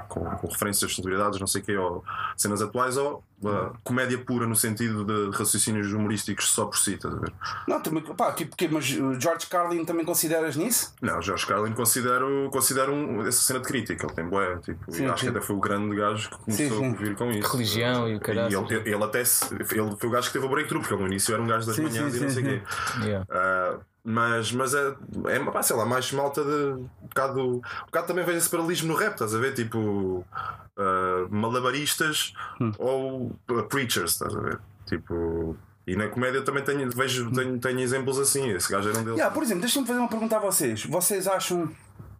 com, com referências de celebridades, não sei o que, ou cenas atuais, ou uh, comédia pura no sentido de raciocínios humorísticos só por si, estás a ver? Não, também, pá, tipo, porque, mas o George Carlin também consideras nisso? Não, George Carlin considero, considero um- essa cena de crítica, ele tem boé, tipo, Sim, acho sim. que até foi o grande gajo que começou Sim, sim. a vir com isso. Religião e o caralho. E ele, ele até ele foi o gajo que teve o breakthrough, porque ele no início era um gajo das Sim, manhãs sim, e não sim, sei o quê. Yeah. Ah, Mas, mas é, é pá, sei lá, mais malta de. Um bocado, um bocado também vejo esse paralelismo no rap, estás a ver? Tipo. uh, malabaristas ou uh, preachers, estás a ver? Tipo. E na comédia também tenho, vejo, tenho, tenho exemplos assim. Esse gajo era um deles. Yeah, por exemplo, deixem-me fazer uma pergunta a vocês. Vocês acham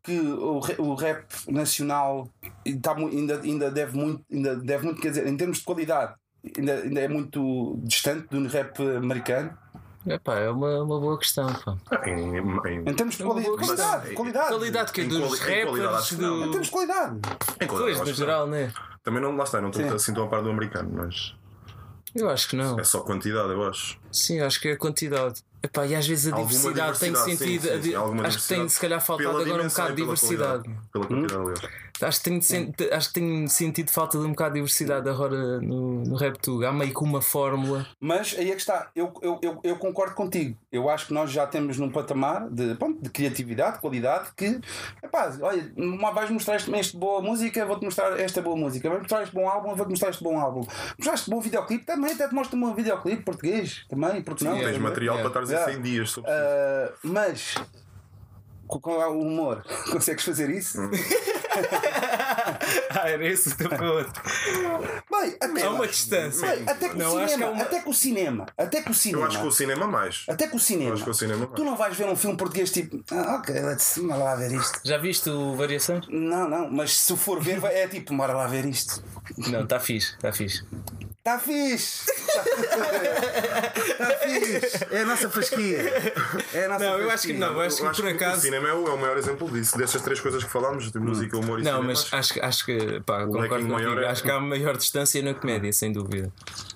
que o, o rap nacional está ainda, ainda, deve muito, ainda deve muito, quer dizer, em termos de qualidade, ainda, ainda é muito distante do rap americano? Epá, é uma, uma boa questão. Pá. Em, em, Em termos de É quali qualidade, qualidade, Qualidade que é dos quali- qualidade, rappers, não. Em do... termos de qualidade. em qualidade, Pois, no geral, não. né? Também não, lá está, não estou Sim. assim tão a par do americano, mas Eu acho que não. é só quantidade, eu acho. Sim, acho que é a quantidade. Epá, e às vezes a Alguma diversidade, tem diversidade, sentido. sim, sim, sim, acho que tem diversidade. se calhar faltado agora um bocado de pela diversidade. qualidade. Pela quantidade, aliás. Acho que, tenho, sen- acho que tenho sentido falta de um bocado de diversidade agora no, no rap Tug. Há meio que uma fórmula. Mas aí é que está, eu, eu, eu, eu concordo contigo. Eu acho que nós já temos num patamar de, pronto, de criatividade, de qualidade, que epá, olha, uma- vais mostrar este, este boa música, vou-te mostrar esta boa música, vais mostrar este bom álbum, vou-te mostrar este bom álbum. Mostraste bom videoclipe, também até te mostro um bom videoclipe português, também, porque não? Tens a ver? material Yeah. para estar Yeah. 100 dias Ah, mas com- qual é o humor? Consegues fazer isso? Hum. ah, era esse o teu ponto. Bem, até, Há uma distância. Bem, até que Não, cinema, é uma- até que o cinema, até que o Eu cinema. acho que o cinema mais. Até que o cinema. Eu acho que o cinema Tu mais. não vais ver um filme português tipo, ah, ok, let's bora lá ver isto. Já viste o Variações? Não, não, mas se for ver, é tipo, bora lá ver isto. Não, está fixe, está fixe. Está fixe! Está fixe! É a nossa fasquia. É a nossa Não, eu acho que fasquia. não, eu acho que Eu acho por que acaso. o cinema é o, é o maior exemplo disso. Dessas três coisas que falámos, de música, humor e Não, cinema. mas acho- acho, que- acho que pá, concordo leque maior contigo. é- Acho que há maior distância na comédia, sem dúvida.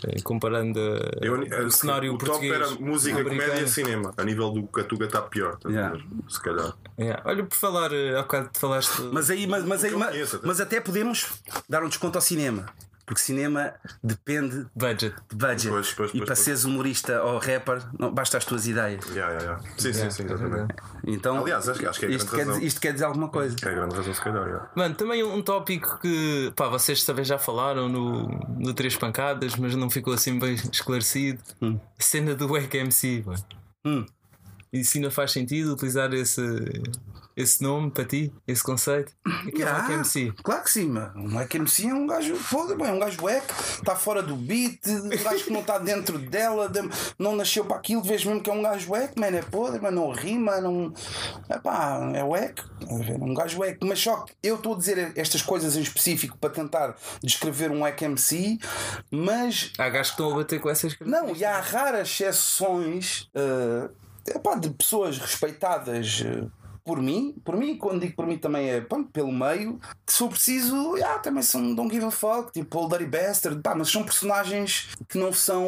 Eh, Comparando a- Eu- o cenário o top português. era música, americano. comédia e cinema. A nível do Catuga está pior, a Yeah. se calhar. Yeah. Olha, por falar, eh, há bocado te falaste. Mas aí, mas, mas, aí, mas, mas até podemos dar um desconto ao cinema. Porque cinema depende budget. de budget. Pois, pois, e pois, para pois. seres humorista ou rapper, não, basta as tuas ideias. Yeah, yeah, yeah. Sim, sim, sim, exatamente. Então, Aliás, acho, acho que é isto, grande quer, razão. dizer- isto quer dizer alguma coisa. É a grande razão, se calhar. yeah. Mano, também um tópico que pá, vocês talvez já falaram no, no Três Pancadas, mas não ficou assim bem esclarecido. A cena do Wack MC, mano. Hum. Isso ainda faz sentido utilizar esse, esse nome para ti, esse conceito? O que é Yeah, Wack MC? Claro que sim, mano. Um Wack MC é um gajo bem, é um gajo wack, está fora do beat, um gajo que não está dentro dela, de- não nasceu para aquilo, vês mesmo que é um gajo wack, mano, é podre, mas não rima, não. Epá, é wack, é um gajo wack. Mas só que eu estou a dizer estas coisas em específico para tentar descrever um wack MC, mas Há gajos que estão a bater com essas não, e há raras exceções eh, epá, de pessoas respeitadas eh, por mim. Por mim, quando digo por mim também é pronto, pelo meio. Se for preciso, ah, também são Don't Give a Fuck, tipo Old Dirty Bastard, pá, mas são personagens que não são.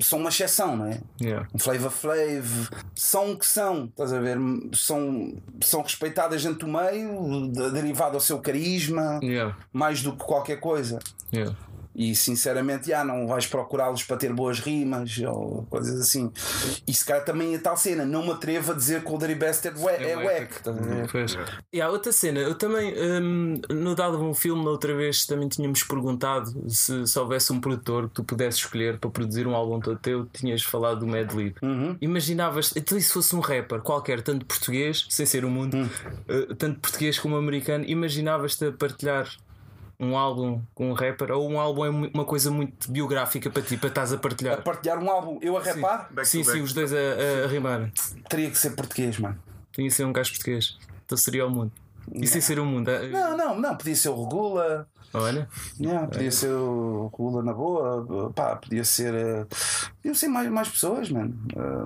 são uma exceção, não é? Yeah. Um Flavor Flav, são o que são, estás a ver? São, são respeitadas dentro do meio, de- derivado ao seu carisma, Yeah. mais do que qualquer coisa. Yeah. E sinceramente, já não vais procurá-los para ter boas rimas ou coisas assim. E se calhar também a tal cena, não me atrevo a dizer que o Dirty Bastard é, wack. estás a ver? Pois. E há outra cena, eu também hum, no dado um filme na outra vez também tínhamos perguntado se, se houvesse um produtor que tu pudesses escolher para produzir um álbum todo teu, tinhas falado do Mad Lib. Uhum. Imaginavas, então e se fosse um rapper qualquer, tanto português, sem ser o mundo, Hum. eh, tanto português como americano, imaginavas-te a partilhar um álbum com um rapper ou um álbum é uma coisa muito biográfica para ti, para estás a A partilhar? partilhar um álbum, eu a rapar, Sim, back. sim, os dois a, a, a rimar. teria que ser português, mano. Tinha que ser um gajo português. Então seria o mundo. E sem ser o mundo. eh, Não, não, não, podia ser o Regula. Olha. Yeah, podia ser o Regula na boa, pá, podia ser. eh, Podiam ser mais, mais pessoas, mano. Ah,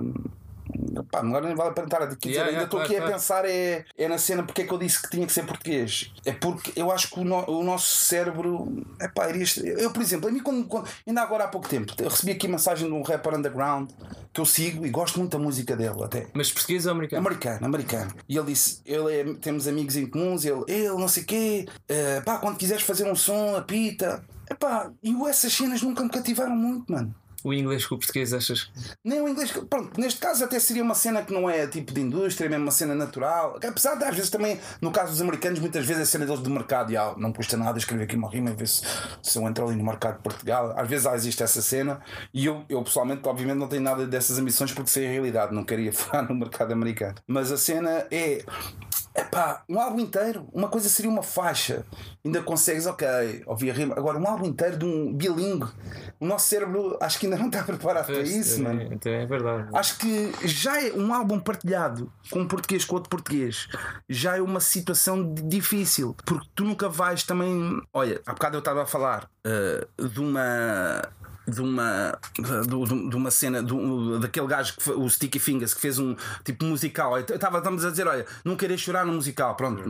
pá, agora nem vale a pena estar a dizer, Yeah, ainda yeah, estou claro, aqui claro. a pensar é, é na cena porque é que eu disse que tinha que ser português. É porque eu acho que o, no- o nosso cérebro. É pá, iria. Eu, por exemplo, a mim, quando, quando- ainda agora há pouco tempo, eu recebi aqui mensagem de um rapper underground que eu sigo e gosto muito da música dele até. Mas português ou americano? Americano, americano. E ele disse: ele é- temos amigos em comuns, ele, ele não sei o quê, eh, pá, quando quiseres fazer um som, apita. Epá, e essas cenas nunca me cativaram muito, mano. O inglês com o português achas? Nem o inglês. Pronto, neste caso até seria uma cena que não é tipo de indústria, é mesmo uma cena natural. Apesar de às vezes também, no caso dos americanos, muitas vezes a cena deles de mercado, e, ah, não custa nada escrever aqui uma rima e ver se, se eu entro ali no mercado de Portugal. Às vezes ah, existe essa cena e eu, eu pessoalmente, obviamente, não tenho nada dessas ambições porque sei a realidade, não queria falar no mercado americano. Mas a cena é. Epá, um álbum inteiro, uma coisa seria uma faixa. Ainda consegues, ok, ouvir a rima. Agora, um álbum inteiro de um bilingue. O nosso cérebro acho que ainda não está preparado para isso, é, mano. então é verdade. Acho que já é um álbum partilhado com um português com outro português. Já é uma situação difícil. Porque tu nunca vais também. Olha, há bocado eu estava a falar eh, de uma. De uma, de, uma cena de um- daquele gajo que o Sticky Fingers que fez um tipo musical. Estava, estamos a dizer, olha, não querer chorar no musical. Pronto,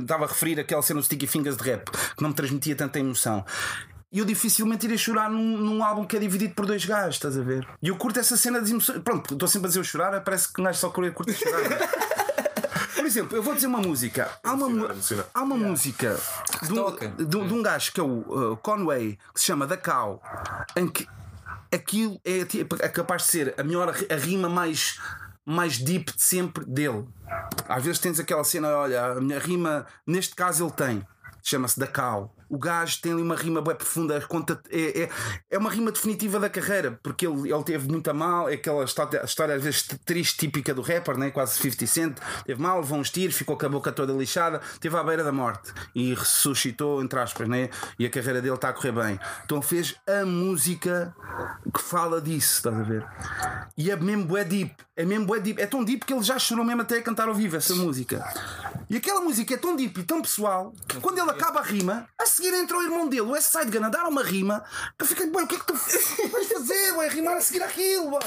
estava a referir aquela cena do Sticky Fingers de rap que não me transmitia tanta emoção. E eu dificilmente iria chorar num, num álbum que é dividido por dois gajos, estás a ver? E eu curto essa cena de emoções. Pronto, estou sempre a dizer eu chorar, parece que um gajo só curte chorar. Por exemplo, eu vou dizer uma música. Há uma, há uma música de um, de, um- de um gajo que é o uh, Conway, que se chama Da Cow, em que aquilo é, tipo, é capaz de ser a melhor a rima mais, mais deep de sempre dele. Às vezes tens aquela cena, olha, a minha rima, neste caso ele tem, chama-se Da Cow. O gajo tem ali uma rima bem profunda, conta, é, é, é uma rima definitiva da carreira, porque ele, ele teve muito a mal, é aquela história, história às vezes triste, típica do rapper, né? quase 50 Cent. Teve mal, levou uns tiros, ficou com a boca toda lixada, teve à beira da morte e ressuscitou, entre aspas, né? e a carreira dele está a correr bem. Então fez a música que fala disso, estás a ver? E é mesmo bué deep, é mesmo bué deep, é tão deep que ele já chorou mesmo até a cantar ao vivo essa música. E aquela música é tão deep e tão pessoal que quando ele acaba a rima, seguir entra o irmão dele, o West Side Gun, a dar uma rima que eu fiquei, bem, o que é que tu vais fazer? Vai rimar a seguir aquilo, mano.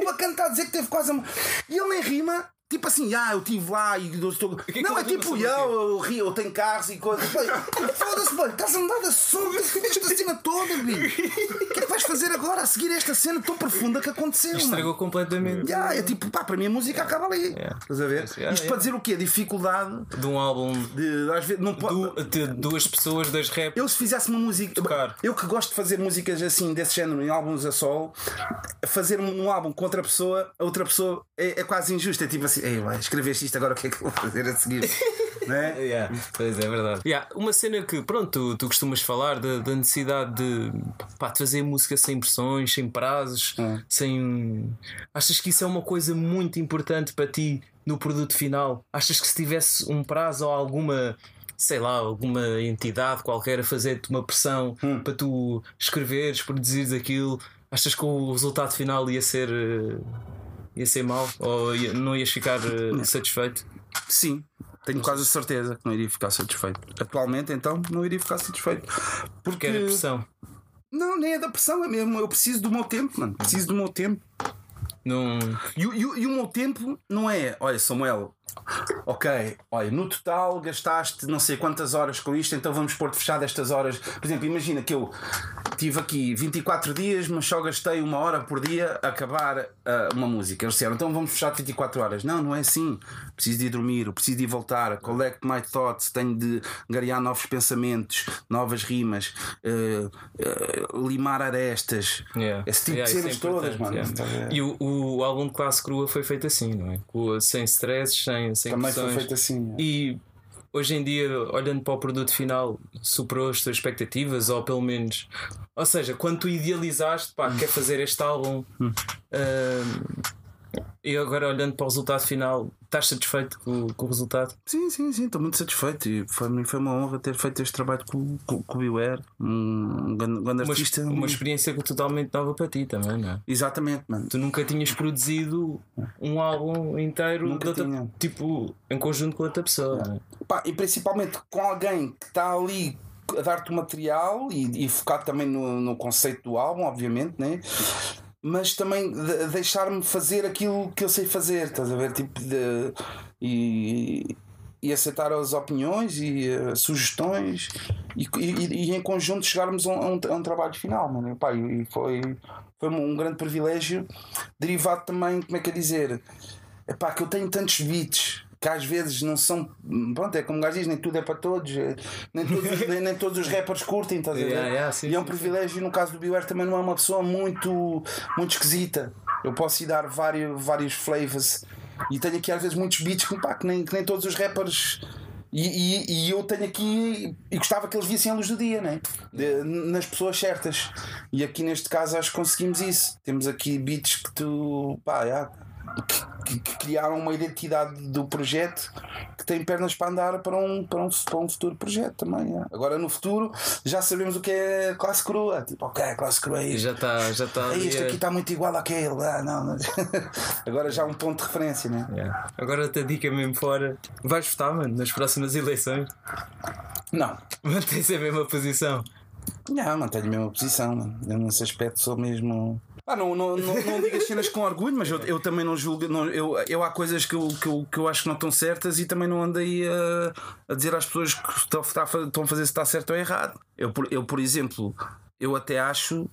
Uma cantar a dizer que teve quase a. E ele nem rima. Tipo assim, ah, eu estive lá e eu estou. que não, é tipo, eu, eu rio, eu tenho carros e coisas. Foda-se, bem, estás a mudar de assunto, esta cena toda, bicho. O que é que vais fazer agora a seguir esta cena tão profunda que aconteceu? mano? Estragou completamente Yeah, é tipo, pá, para mim a música acaba ali. Yeah. Estás a ver? Yeah, Isto yeah. para dizer o quê? Dificuldade de um álbum de. Às vezes, não pode. du- de duas pessoas das rap. Eu se fizesse uma música. Tocar. Eu que gosto de fazer músicas assim, desse género, em álbuns a solo, fazer um, um álbum com outra pessoa, a outra pessoa é, é quase injusto. É tipo assim, ei, vai, escreveste isto, agora o que é que eu vou fazer a seguir? não é? Yeah, pois é, verdade. Yeah, uma cena que, pronto, tu, tu costumas falar da, da necessidade de, pá, de fazer música sem pressões, sem prazos, sem. Achas que isso é uma coisa muito importante para ti no produto final? Achas que se tivesse um prazo ou alguma. Sei lá, alguma entidade qualquer a fazer-te uma pressão para tu escreveres, produzires aquilo, achas que o resultado final ia ser eh, ia ser mau? Ou ia- não ias ficar eh, satisfeito? Sim. Tenho quase a certeza que não iria ficar satisfeito. Atualmente, então, não iria ficar satisfeito. Porque. Que era pressão. Não, nem é da pressão, é mesmo. Eu preciso do meu tempo, mano. Preciso do meu tempo. Não. E, o- e e o meu tempo não é, olha, Samuel, ok, olha, no total gastaste não sei quantas horas com isto, então vamos pôr-te fechado estas horas. Por exemplo, imagina que eu tive aqui 24 dias, mas só gastei uma hora por dia a acabar ah, uma música. Eles disseram, então vamos fechar de 24 horas. Não, não é assim. Preciso de ir dormir, preciso de ir voltar, collect my thoughts, tenho de garear novos pensamentos, novas rimas, eh, eh, limar arestas. Yeah. Esse tipo Yeah, de é cenas todas, importante, mano. yeah. E o, o álbum de classe crua foi feito assim, não é? Sem stresses, sem, sem Também foi pressões. feito assim. é. E hoje em dia, olhando para o produto final, superou as tuas expectativas, ou pelo menos. Ou seja, quando tu idealizaste, pá, quer fazer este álbum. Hum. E agora olhando para o resultado final, estás satisfeito com, com o resultado? Sim, sim, sim, estou muito satisfeito e foi, foi uma honra ter feito este trabalho com, com, com o Beware, um grande, grande Uma, artista. uma experiência totalmente nova para ti também, não é? Exatamente, mano. Tu nunca tinhas produzido um álbum inteiro Nunca outra- tinha. tipo em conjunto com outra pessoa. é? Pá, e principalmente com alguém que está ali a dar-te o material e, e focado também no, no conceito do álbum, obviamente, né? Mas também de- deixar-me fazer aquilo que eu sei fazer, estás a ver? Tipo de. E, e aceitar as opiniões e eh, sugestões e, e- e em conjunto chegarmos a um, a um- trabalho final, mano. Pá, e foi, foi um grande privilégio, derivado também, como é que é dizer? Que eu tenho tantos beats que às vezes não são. Pronto, é como o gajo diz, nem tudo é para todos, eh, nem todos, nem, nem todos os rappers curtem, estás a ver? Yeah, yeah, sim, e é um sim, privilégio, no caso do Beware também não é uma pessoa muito, muito esquisita. Eu posso ir dar vários, vários flavors e tenho aqui às vezes muitos beats que, pá, que, nem, que nem todos os rappers. E, e, e eu tenho aqui e gostava que eles vissem a luz do dia, né? De- nas pessoas certas. E aqui neste caso acho que conseguimos isso. Temos aqui beats que tu pá, já, que, que- que criaram uma identidade do projeto que tem pernas para andar para um, para um, para um futuro projeto também. já. Agora no futuro já sabemos o que é classe crua. Tipo, ok, classe crua é isto. já está já tá É isto aqui está muito igual àquele. Ah, não, mas- Agora já um ponto de referência, né? Yeah. Agora te dica mesmo fora. Vais votar, mano, nas próximas eleições. Não, Mantém-se a mesma posição. Não, mantenho a mesma posição. Eu nesse aspecto sou mesmo. Ah, não, não, não, não digo as cenas com orgulho, mas eu, eu também não julgo. Não, eu, eu há coisas que eu, que, eu, que eu acho que não estão certas e também não andei a, a dizer às pessoas que estão, estão a fazer se está certo ou errado. Eu, por- eu, por exemplo, eu até acho.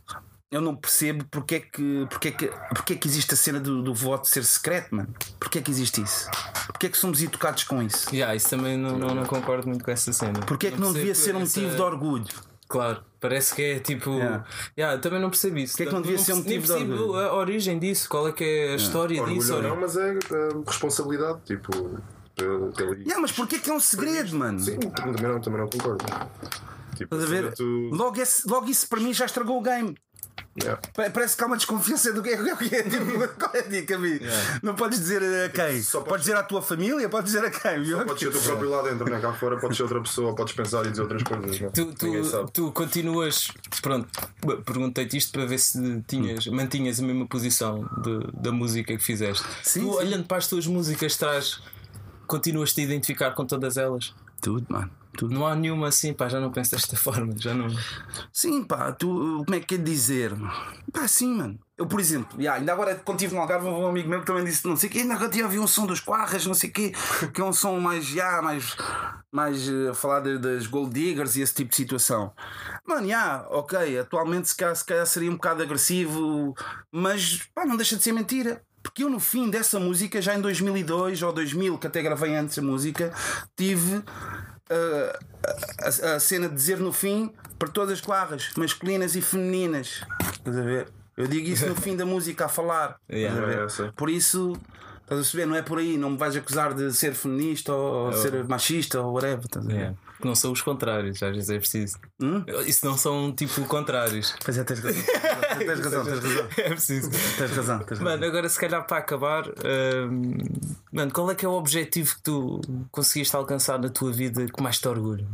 Eu não percebo porque é que, porque é que, porque é que existe a cena do, do voto ser secreto, mano. Porque é que existe isso? Porque é que somos educados com isso? Yeah, isso também não, não, não concordo muito com essa cena. Porque é que não, devia ser um essa- motivo de orgulho? Claro, parece que é tipo. Yeah. Yeah, também não percebo isso. Porque é que não devia ser um nem motivo de orgulho? a origem disso, qual é que é a história disso. Orgulho não, mas é eh, responsabilidade. Tipo, pelo- pelo- Yeah, mas porquê que é um segredo, mano? Sim, também não, também não concordo. Tipo, Estás a ver? tu- Logo, esse- logo isso para mim já estragou o game. Yeah. Pa- Parece que há uma desconfiança do que é, o que é, tipo, qual é a dica, amigo? Não podes dizer a quem? Só podes... podes- dizer à tua família, podes dizer a quem? viu? Podes ser tu próprio lá dentro, né? cá fora podes ser outra pessoa, podes pensar e dizer outras coisas. Né? Tu, tu, tu continuas. Pronto, perguntei-te isto para ver se tinhas, mantinhas a mesma posição de- da música que fizeste. Sim, tu, sim. olhando para as tuas músicas, estás. Continuas-te a identificar com todas elas. Tudo, mano. Tudo. Não há nenhuma assim, pá, já não penso desta forma. Já não. Sim, pá, tu, como é que é de dizer? Pá, sim, mano. Eu, por exemplo, já, ainda agora quando estive no Algarve, um amigo meu que também disse não sei o quê, ainda agora tinha ouvido um som dos Quarras, não sei o quê, que é um som mais, já, mais, mais eh, a falar de- das Gold Diggers e esse tipo de situação. Mano, já, ok, atualmente se calhar, se calhar seria um bocado agressivo, mas pá, não deixa de ser mentira. Porque eu, no fim dessa música, já em 2002 ou 2000, que até gravei antes a música, tive uh, a, a- cena de dizer no fim para todas as clarras, masculinas e femininas. Estás a ver? Eu digo isso no fim da música a falar. Yeah. A? É. Por isso, estás a perceber? Não é por aí, não me vais acusar de ser feminista ou ser machista ou whatever. Estás a ver? Yeah. Que não são os contrários, às vezes é preciso. Hum? Isso não são tipo contrários. Pois é, tens razão. tens razão, tens razão. É preciso. Tens razão, tens razão. Mano, agora se calhar para acabar, hum, mano, qual é que é o objetivo que tu conseguiste alcançar na tua vida que mais te orgulha?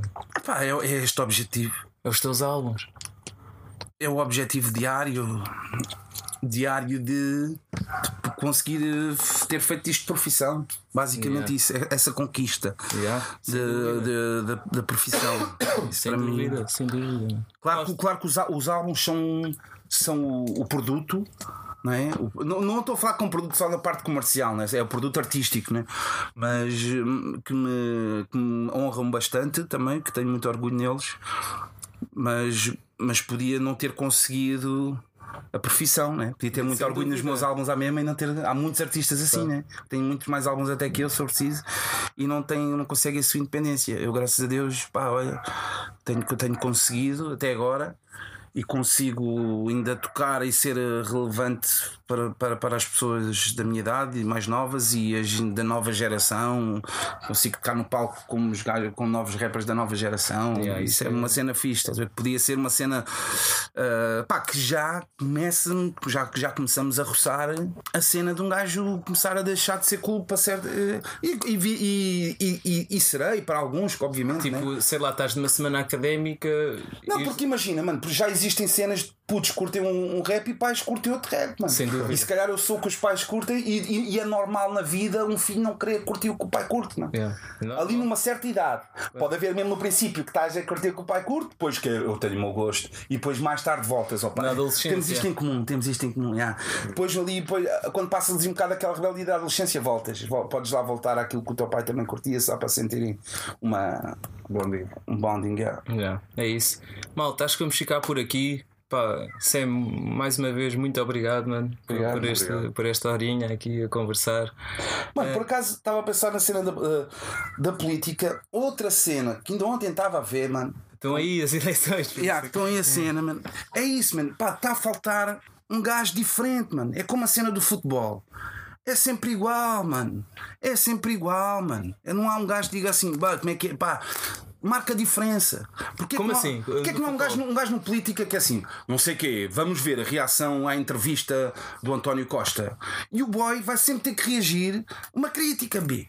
Pá, é, é este objetivo. É os teus álbuns. é o objetivo diário diário de, de conseguir eh, ter feito isto de profissão basicamente Yeah. isso é- essa conquista Yeah, de, de- da- profissão Isso sem para mim- dúvida, sem dúvida. claro, que- claro que os, os álbuns são, são o, o produto não, é? O- não, não estou a falar com produto só da parte comercial, né? é o produto artístico, né? mas hum, que me, que me honram bastante também, que tenho muito orgulho neles, mas, mas podia não ter conseguido a profissão, né? podia ter muito Sem orgulho nos dúvida. meus álbuns à mesma e não ter. Há muitos artistas assim, né? Tenho muitos mais álbuns até que eu, se eu preciso, e não, tem, não conseguem a sua independência. Eu, graças a Deus, pá, olha, tenho, tenho conseguido até agora e consigo ainda tocar e ser eh, relevante para, para, para as pessoas da minha idade e mais novas e as da nova geração. Consigo tocar no palco com, os com novos rappers da nova geração. Yeah, isso, é é- uma cena fixe. estás a ver? Podia ser uma cena ah, pá, que já começa, já, já começamos a roçar a cena de um gajo começar a deixar de ser cool para ser. eh, e, e, e, e, e- e serei para alguns, obviamente. né? Tipo, sei lá, estás numa semana académica. Não, e- porque imagina, mano, já existem cenas de putos curtem um, um rap e pais curtem outro rap, mano. Sem dúvida. E se calhar eu sou o que os pais curtem e, e- e é normal na vida um filho não querer curtir o que o pai curte, mano. Yeah. Não, Ali numa certa idade, pode haver mesmo no princípio que estás a curtir o que o pai curte, depois que eu tenho o meu gosto, e depois mais tarde voltas ao pai. Na adolescência. Temos isto em comum, temos isto em comum, já. Depois ali, depois, quando passas um bocado aquela rebeldia da adolescência, voltas, Vol- podes lá voltar àquilo que o teu pai também curtia, só para sentirem uma, Bom dia. um bonding. já. Já, é isso. Malta, acho que vamos ficar por aqui. Pá, Sam, mais uma vez, muito obrigado, mano, por- Obrigado, por, este, obrigado. por esta horinha aqui a conversar. Mano, por acaso estava a pensar na cena da, eh, da política. Outra cena que ainda ontem estava a ver, mano. Estão aí as eleições. Yeah, que estão aí a cena, mano. É isso, mano. Pá, está a faltar um gajo diferente, mano. É como a cena do futebol. É sempre igual, mano. É sempre igual, mano. É, Não há um gajo que diga assim, "Bah, como é que é? Pá, marca a diferença. Porquê Como que não há- assim? Porquê que Do não há um gajo, um gajo no política que é assim, não sei o quê, vamos ver a reação à entrevista do António Costa. E o boy vai sempre ter que reagir uma crítica, B.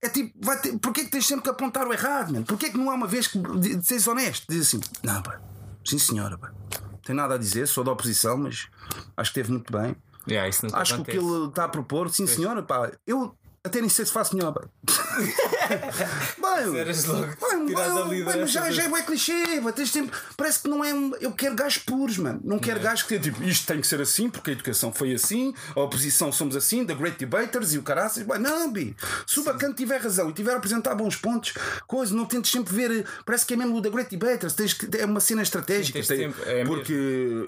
É tipo, vai ter, porquê que tens sempre que apontar o errado, mano? Porquê que não há uma vez que de, de seres honesto? Diz assim, não, pá, sim senhora, pá. Tenho nada a dizer, sou da oposição, mas acho que esteve muito bem. Yeah, Acho que o que ele está a propor, sim senhora, pá, eu até nem sei se faço melhor. Bem, bem, bem, bem, já, já é bué clichê, tens tempo, parece que não é um, eu quero gajos puros, mano. Não quero gajos que tipo, isto tem que ser assim, porque a educação foi assim, a oposição somos assim, the great debaters e o caraças. Bem, não, bi, se o bacana tiver razão e tiver a apresentar bons pontos, coisa, não tentes sempre ver, parece que é mesmo o the great debaters, tens que, é uma cena estratégica, Sim, tens tem- é porque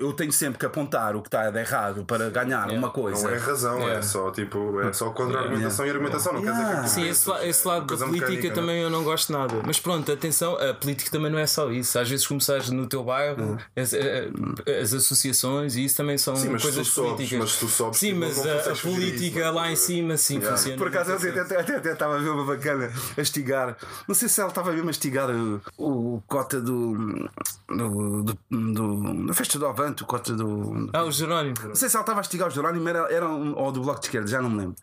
eu tenho sempre que apontar o que está de errado para ganhar uma coisa. Não é razão, é Yeah. só tipo, é só contra-argumentação e argumentação. Não quer dizer Yeah. que Sim, esse, la- esse lado da política mecânica, também eu não gosto nada. Mas pronto, atenção, a política também não é só isso. Às vezes começares no teu bairro, as, eh, as associações e isso também são Sim, mas coisas tu sobes, políticas. mas tu sobes, sim, tipo, mas não a, a política isso, lá em cima sim Yeah. funciona. Por acaso eu até, até, até estava a ver uma bacana a estigar. Não sei se ela estava mesmo a estigar o, o cota do. do, do, do- da festa do Avante, o cota do. Ah, o Jerónimo. Não sei se ela estava a estigar o Jerónimo era, era um, ou do Bloco de Esquerda, já não me lembro.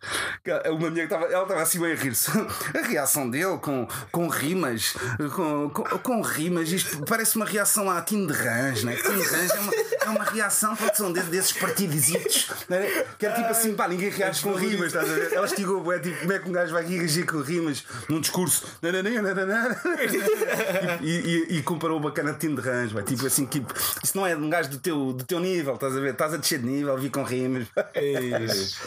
Uma mulher que estava, ela estava assim bem a rir-se. A reação dele com, com rimas, com, com, com rimas, isto parece uma reação à Tim de Rãs, né? Tim de Rãs é uma, é uma reação, pode ser um desses, partidizitos, né? que era tipo assim, pá, ninguém reage com rimas, estás a ver? Ela estigou, é tipo, como é que um gajo vai reagir com rimas num discurso? E, e, e comparou o bacana de Tim de vai, tipo assim, tipo, isso não é um gajo do teu, do teu nível, estás a ver? Estás a descer de nível, vi com rimas.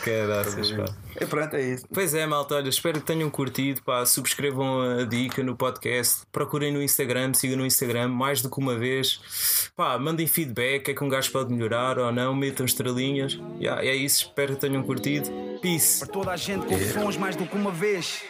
Caraças, pá. E pronto, é isso. Pois é, malta, olha, espero que tenham curtido. Pá, subscrevam a dica no podcast, procurem no Instagram, sigam no Instagram mais do que uma vez. Pá, mandem feedback, é um gajo pode melhorar ou não, metam estrelinhas. Yeah, é isso, espero que tenham curtido. Peace. Para toda a gente, é. mais do que uma vez.